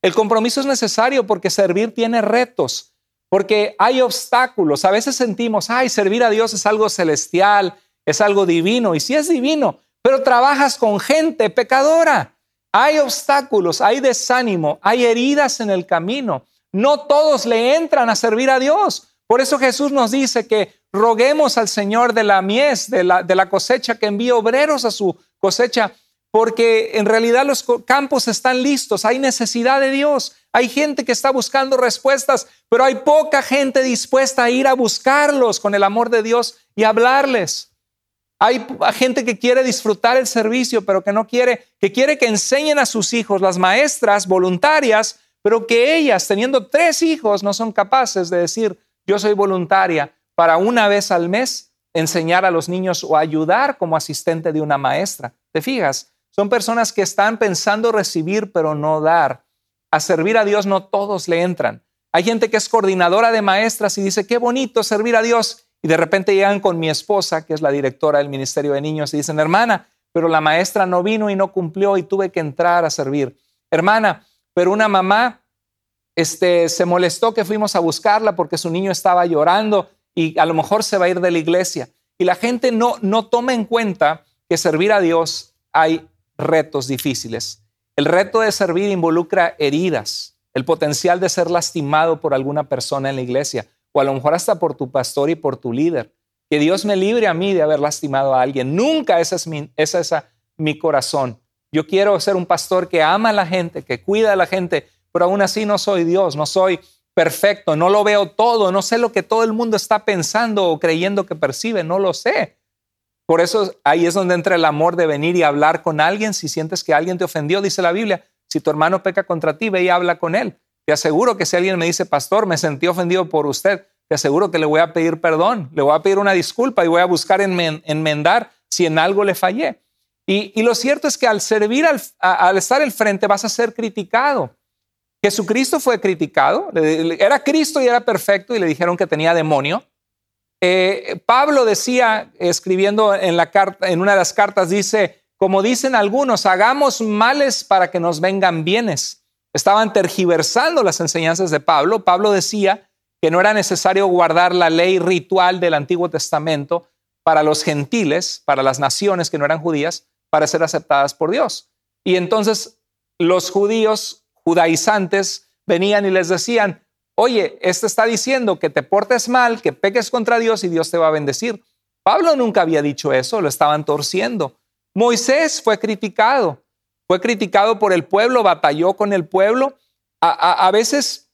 El compromiso es necesario porque servir tiene retos, porque hay obstáculos. A veces sentimos, ay, servir a Dios es algo celestial, es algo divino, y sí es divino, pero trabajas con gente pecadora. Hay obstáculos, hay desánimo, hay heridas en el camino. No todos le entran a servir a Dios. Por eso Jesús nos dice que roguemos al Señor de la mies, de la, de la cosecha, que envíe obreros a su cosecha porque en realidad los campos están listos, hay necesidad de Dios, hay gente que está buscando respuestas, pero hay poca gente dispuesta a ir a buscarlos con el amor de Dios y hablarles. Hay gente que quiere disfrutar el servicio, pero que no quiere, que quiere que enseñen a sus hijos, las maestras voluntarias, pero que ellas, teniendo tres hijos, no son capaces de decir, yo soy voluntaria para una vez al mes enseñar a los niños o ayudar como asistente de una maestra. ¿Te fijas? Son personas que están pensando recibir, pero no dar. A servir a Dios no todos le entran. Hay gente que es coordinadora de maestras y dice, qué bonito servir a Dios. Y de repente llegan con mi esposa, que es la directora del Ministerio de Niños, y dicen, hermana, pero la maestra no vino y no cumplió y tuve que entrar a servir. Hermana, pero una mamá este, se molestó que fuimos a buscarla porque su niño estaba llorando y a lo mejor se va a ir de la iglesia. Y la gente no, no toma en cuenta que servir a Dios hay retos difíciles. El reto de servir involucra heridas, el potencial de ser lastimado por alguna persona en la iglesia, a lo mejor hasta por tu pastor y por tu líder. Que Dios me libre a mí de haber lastimado a alguien. Nunca ese es mi, esa es mi corazón. Yo quiero ser un pastor que ama a la gente, que cuida a la gente, pero aún así no soy Dios, no soy perfecto, no lo veo todo, no sé lo que todo el mundo está pensando o creyendo que percibe, no lo sé. Por eso ahí es donde entra el amor de venir y hablar con alguien. Si sientes que alguien te ofendió, dice la Biblia, si tu hermano peca contra ti, ve y habla con él. Te aseguro que si alguien me dice, pastor, me sentí ofendido por usted, te aseguro que le voy a pedir perdón, le voy a pedir una disculpa y voy a buscar enmendar si en algo le fallé. Y, lo cierto es que al servir, al, estar al frente, vas a ser criticado. Jesucristo fue criticado, era Cristo y era perfecto y le dijeron que tenía demonio. Eh, Pablo decía, escribiendo en una de las cartas, dice, como dicen algunos, hagamos males para que nos vengan bienes. Estaban tergiversando las enseñanzas de Pablo. Pablo decía que no era necesario guardar la ley ritual del Antiguo Testamento para los gentiles, para las naciones que no eran judías, para ser aceptadas por Dios. Y entonces los judíos judaizantes venían y les decían, oye, este está diciendo que te portes mal, que peques contra Dios y Dios te va a bendecir. Pablo nunca había dicho eso, lo estaban torciendo. Moisés fue criticado, fue criticado por el pueblo, batalló con el pueblo. A, veces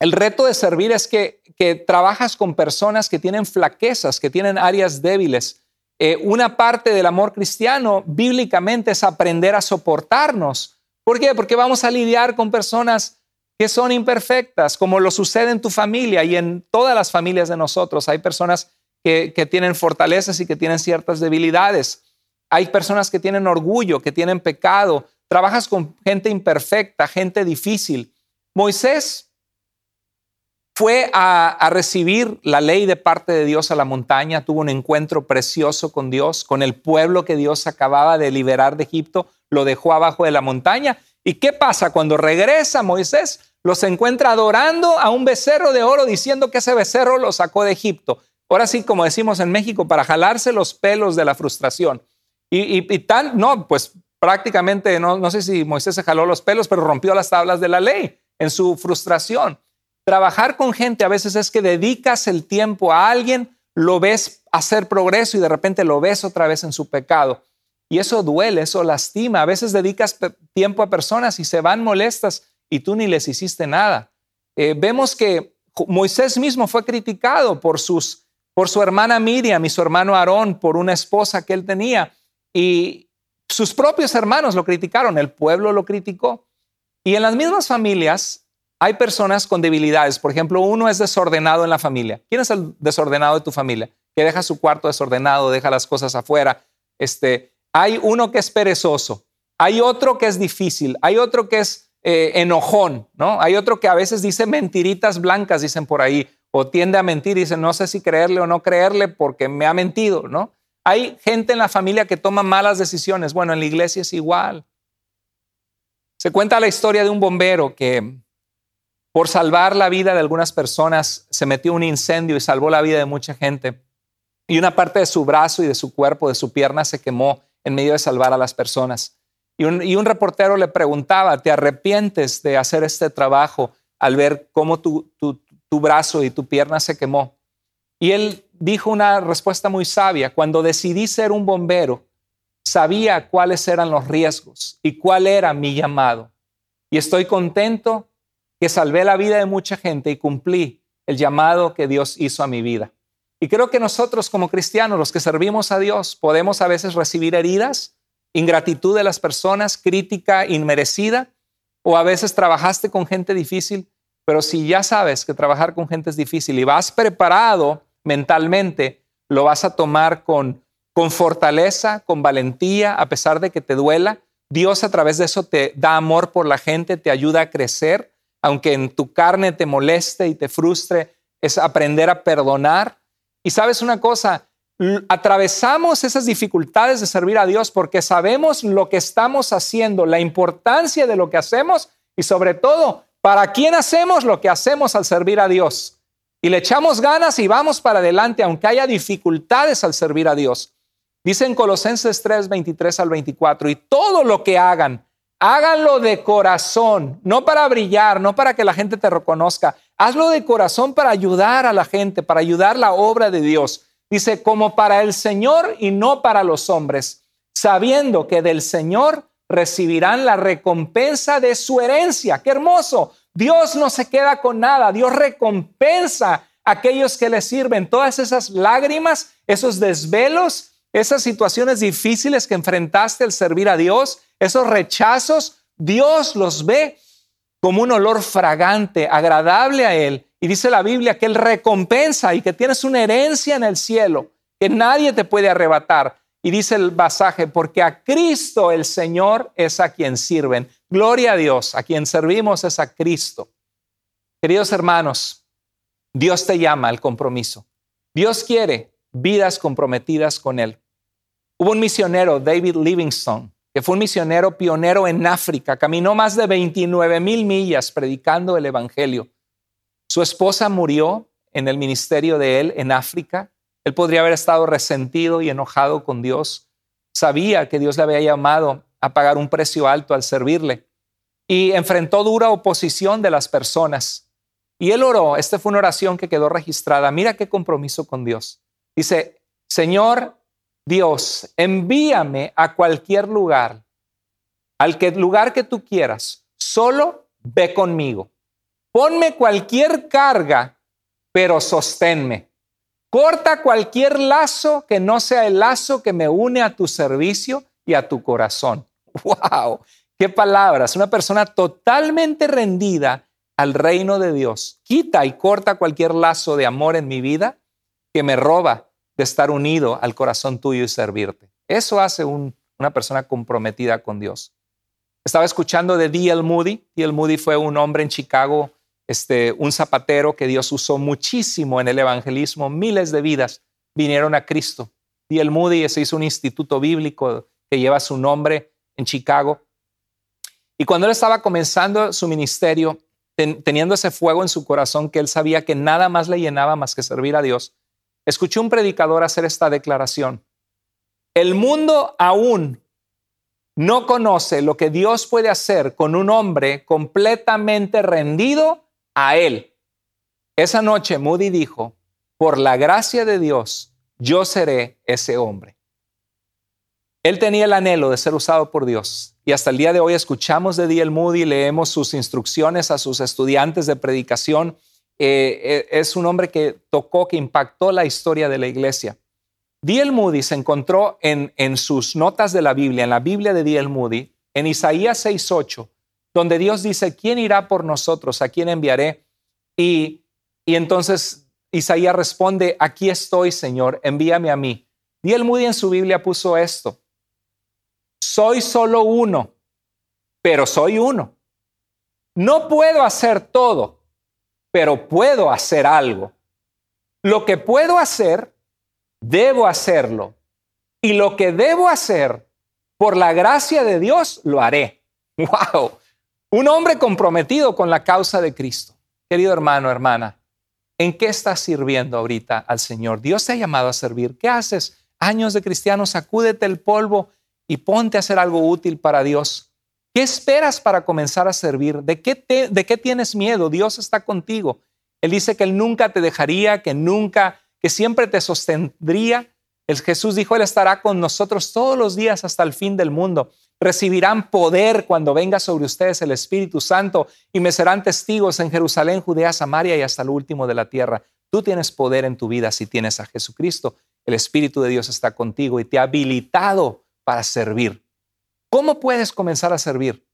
el reto de servir es que, trabajas con personas que tienen flaquezas, que tienen áreas débiles. Eh, una parte del amor cristiano bíblicamente es aprender a soportarnos. ¿Por qué? Porque vamos a lidiar con personas que son imperfectas, como lo sucede en tu familia y en todas las familias de nosotros. Hay personas que tienen fortalezas y que tienen ciertas debilidades. Hay personas que tienen orgullo, que tienen pecado. Trabajas con gente imperfecta, gente difícil. Moisés fue a, recibir la ley de parte de Dios a la montaña, tuvo un encuentro precioso con Dios, con el pueblo que Dios acababa de liberar de Egipto, lo dejó abajo de la montaña. ¿Y qué pasa cuando regresa Moisés? Los encuentra adorando a un becerro de oro diciendo que ese becerro lo sacó de Egipto. Ahora sí, como decimos en México, para jalarse los pelos de la frustración. Y, tan, no, pues prácticamente, no, no sé si Moisés se jaló los pelos, pero rompió las tablas de la ley en su frustración. Trabajar con gente a veces es que dedicas el tiempo a alguien, lo ves hacer progreso y de repente lo ves otra vez en su pecado. Y eso duele, eso lastima. A veces dedicas tiempo a personas y se van molestas y tú ni les hiciste nada. Eh, vemos que Moisés mismo fue criticado por, sus, por su hermana Miriam y su hermano Aarón, por una esposa que él tenía. Y sus propios hermanos lo criticaron, el pueblo lo criticó. Y en las mismas familias hay personas con debilidades. Por ejemplo, uno es desordenado en la familia. ¿Quién es el desordenado de tu familia? Que deja su cuarto desordenado, deja las cosas afuera. Este, hay uno que es perezoso. Hay otro que es difícil. Hay otro que es eh, enojón, ¿no? Hay otro que a veces dice mentiritas blancas, dicen por ahí, o tiende a mentir y dice, no sé si creerle o no creerle porque me ha mentido, ¿no? Hay gente en la familia que toma malas decisiones. Bueno, en la iglesia es igual. Se cuenta la historia de un bombero que por salvar la vida de algunas personas, se metió un incendio y salvó la vida de mucha gente. Y una parte de su brazo y de su cuerpo, de su pierna, se quemó en medio de salvar a las personas. Y un, reportero le preguntaba, ¿te arrepientes de hacer este trabajo al ver cómo tu, tu brazo y tu pierna se quemó? Y él dijo una respuesta muy sabia, cuando decidí ser un bombero, sabía cuáles eran los riesgos y cuál era mi llamado. Y estoy contento que salvé la vida de mucha gente y cumplí el llamado que Dios hizo a mi vida. Y creo que nosotros como cristianos, los que servimos a Dios, podemos a veces recibir heridas, ingratitud de las personas, crítica inmerecida, o a veces trabajaste con gente difícil, pero si ya sabes que trabajar con gente es difícil y vas preparado mentalmente, lo vas a tomar con, con fortaleza, con valentía, a pesar de que te duela. Dios a través de eso te da amor por la gente, te ayuda a crecer, aunque en tu carne te moleste y te frustre, es aprender a perdonar. Y sabes una cosa, atravesamos esas dificultades de servir a Dios porque sabemos lo que estamos haciendo, la importancia de lo que hacemos y sobre todo, para quién hacemos lo que hacemos al servir a Dios. Y le echamos ganas y vamos para adelante, aunque haya dificultades al servir a Dios. Dice en Colosenses 3, 23 al 24, y todo lo que hagan, háganlo de corazón, no para brillar, no para que la gente te reconozca. Hazlo de corazón para ayudar a la gente, para ayudar la obra de Dios Dice, como para el Señor y no para los hombres, sabiendo que del Señor recibirán la recompensa de su herencia. Qué hermoso. Dios no se queda con nada. Dios recompensa a aquellos que le sirven. Todas esas lágrimas, esos desvelos, esas situaciones difíciles que enfrentaste al servir a Dios, esos rechazos, Dios los ve como un olor fragante, agradable a Él y dice la Biblia que Él recompensa y que tienes una herencia en el cielo que nadie te puede arrebatar. Y dice el pasaje, porque a Cristo el Señor es a quien sirven. Gloria a Dios, a quien servimos es a Cristo. Queridos hermanos, Dios te llama al compromiso. Dios quiere vidas comprometidas con Él. Hubo un misionero, David Livingstone, que fue un misionero pionero en África. Caminó más de 29 mil millas predicando el Evangelio. Su esposa murió en el ministerio de él en África. Él podría haber estado resentido y enojado con Dios. Sabía que Dios le había llamado a pagar un precio alto al servirle y enfrentó dura oposición de las personas. Y él oró, esta fue una oración que quedó registrada. Mira qué compromiso con Dios. Dice, Señor Dios, envíame a cualquier lugar, al que, lugar que tú quieras, solo ve conmigo. Ponme cualquier carga, pero sosténme. Corta cualquier lazo que no sea el lazo que me une a tu servicio y a tu corazón. ¡Wow! ¡Qué palabras! Una persona totalmente rendida al reino de Dios. Quita y corta cualquier lazo de amor en mi vida que me roba de estar unido al corazón tuyo y servirte. Eso hace una persona comprometida con Dios. Estaba escuchando de D.L. Moody. D.L. Moody fue un hombre en Chicago este, un zapatero que Dios usó muchísimo en el evangelismo, miles de vidas vinieron a Cristo. Y el Moody se hizo un instituto bíblico que lleva su nombre en Chicago. Y cuando él estaba comenzando su ministerio, teniendo ese fuego en su corazón que él sabía que nada más le llenaba más que servir a Dios, escuché un predicador hacer esta declaración. El mundo aún no conoce lo que Dios puede hacer con un hombre completamente rendido a él. Esa noche Moody dijo, por la gracia de Dios, yo seré ese hombre. Él tenía el anhelo de ser usado por Dios y hasta el día de hoy escuchamos de D.L. Moody, leemos sus instrucciones a sus estudiantes de predicación. Eh, eh, es un hombre que tocó, que impactó la historia de la iglesia. D.L. Moody se encontró en, en sus notas de la Biblia, en la Biblia de D.L. Moody, en Isaías 6.8, donde Dios dice, ¿quién irá por nosotros? ¿A quién enviaré? Y, y entonces Isaías responde, aquí estoy, Señor, envíame a mí. El Moody en su Biblia puso esto, soy solo uno, pero soy uno. No puedo hacer todo, pero puedo hacer algo. Lo que puedo hacer, debo hacerlo. Y lo que debo hacer, por la gracia de Dios, lo haré. ¡Wow! Un hombre comprometido con la causa de Cristo. Querido hermano, hermana, ¿en qué estás sirviendo ahorita al Señor? Dios te ha llamado a servir. ¿Qué haces? Años de cristiano, sacúdete el polvo y ponte a hacer algo útil para Dios. ¿Qué esperas para comenzar a servir? ¿De qué, ¿De qué tienes miedo? Dios está contigo. Él dice que Él nunca te dejaría, que nunca, que siempre te sostendría. El Jesús dijo, Él estará con nosotros todos los días hasta el fin del mundo. Recibirán poder cuando venga sobre ustedes el Espíritu Santo y me serán testigos en Jerusalén, Judea, Samaria y hasta lo último de la tierra. Tú tienes poder en tu vida si tienes a Jesucristo. El Espíritu de Dios está contigo y te ha habilitado para servir. ¿Cómo puedes comenzar a servir?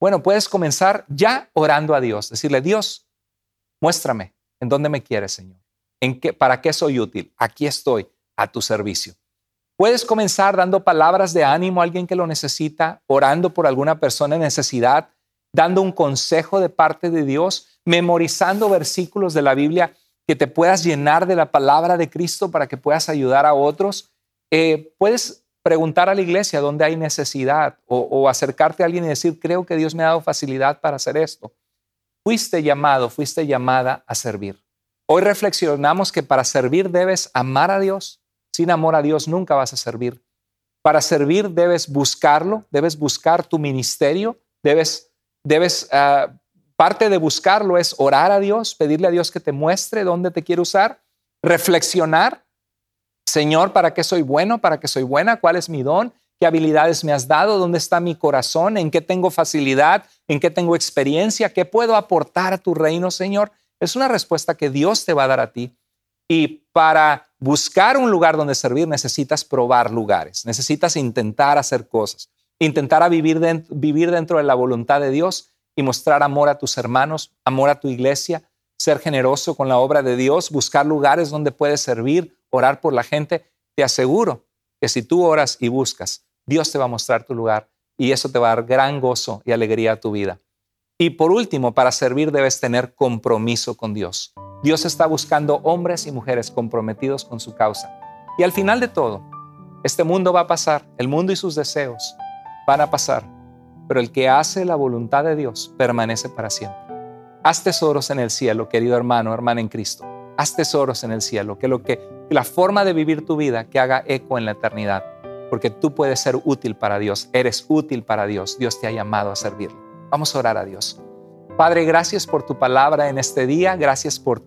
Bueno, puedes comenzar ya orando a Dios, decirle, Dios, muéstrame en dónde me quieres, Señor. ¿En qué, ¿Para qué soy útil? Aquí estoy a tu servicio. Puedes comenzar dando palabras de ánimo a alguien que lo necesita, orando por alguna persona en necesidad, dando un consejo de parte de Dios, memorizando versículos de la Biblia que te puedas llenar de la palabra de Cristo para que puedas ayudar a otros. Eh, puedes preguntar a la iglesia dónde hay necesidad o, o acercarte a alguien y decir, creo que Dios me ha dado facilidad para hacer esto. Fuiste llamado, fuiste llamada a servir. Hoy reflexionamos que para servir debes amar a Dios. Sin amor a Dios nunca vas a servir. Para servir debes buscarlo, debes buscar tu ministerio, debes, debes, uh, parte de buscarlo es orar a Dios, pedirle a Dios que te muestre dónde te quiere usar, reflexionar, Señor, ¿para qué soy bueno? ¿Para qué soy buena? ¿Cuál es mi don? ¿Qué habilidades me has dado? ¿Dónde está mi corazón? ¿En qué tengo facilidad? ¿En qué tengo experiencia? ¿Qué puedo aportar a tu reino, Señor? Es una respuesta que Dios te va a dar a ti. Y para buscar un lugar donde servir necesitas probar lugares, necesitas intentar hacer cosas, intentar a vivir, vivir dentro de la voluntad de Dios y mostrar amor a tus hermanos, amor a tu iglesia, ser generoso con la obra de Dios, buscar lugares donde puedes servir, orar por la gente. Te aseguro que si tú oras y buscas, Dios te va a mostrar tu lugar y eso te va a dar gran gozo y alegría a tu vida. Y por último, para servir debes tener compromiso con Dios. Dios está buscando hombres y mujeres comprometidos con su causa. Y al final de todo, este mundo va a pasar, el mundo y sus deseos van a pasar, pero el que hace la voluntad de Dios permanece para siempre. Haz tesoros en el cielo, querido hermano, hermana en Cristo. Haz tesoros en el cielo, que lo que la forma de vivir tu vida que haga eco en la eternidad, porque tú puedes ser útil para Dios, eres útil para Dios, Dios te ha llamado a servirle. Vamos a orar a Dios. Padre, gracias por tu palabra en este día, gracias por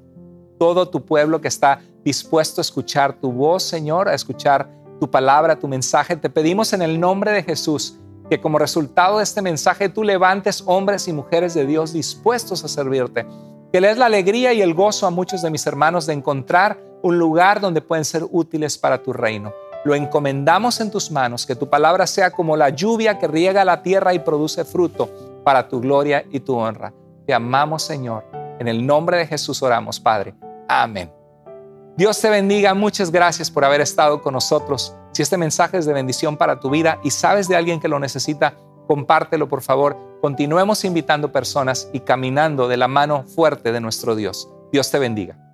todo tu pueblo que está dispuesto a escuchar tu voz, Señor, a escuchar tu palabra, tu mensaje. Te pedimos en el nombre de Jesús que como resultado de este mensaje tú levantes hombres y mujeres de Dios dispuestos a servirte. Que le la alegría y el gozo a muchos de mis hermanos de encontrar un lugar donde pueden ser útiles para tu reino. Lo encomendamos en tus manos, que tu palabra sea como la lluvia que riega la tierra y produce fruto para tu gloria y tu honra. Te amamos, Señor. En el nombre de Jesús oramos, Padre. Amén. Dios te bendiga. Muchas gracias por haber estado con nosotros. Si este mensaje es de bendición para tu vida y sabes de alguien que lo necesita, compártelo, por favor. Continuemos invitando personas y caminando de la mano fuerte de nuestro Dios. Dios te bendiga.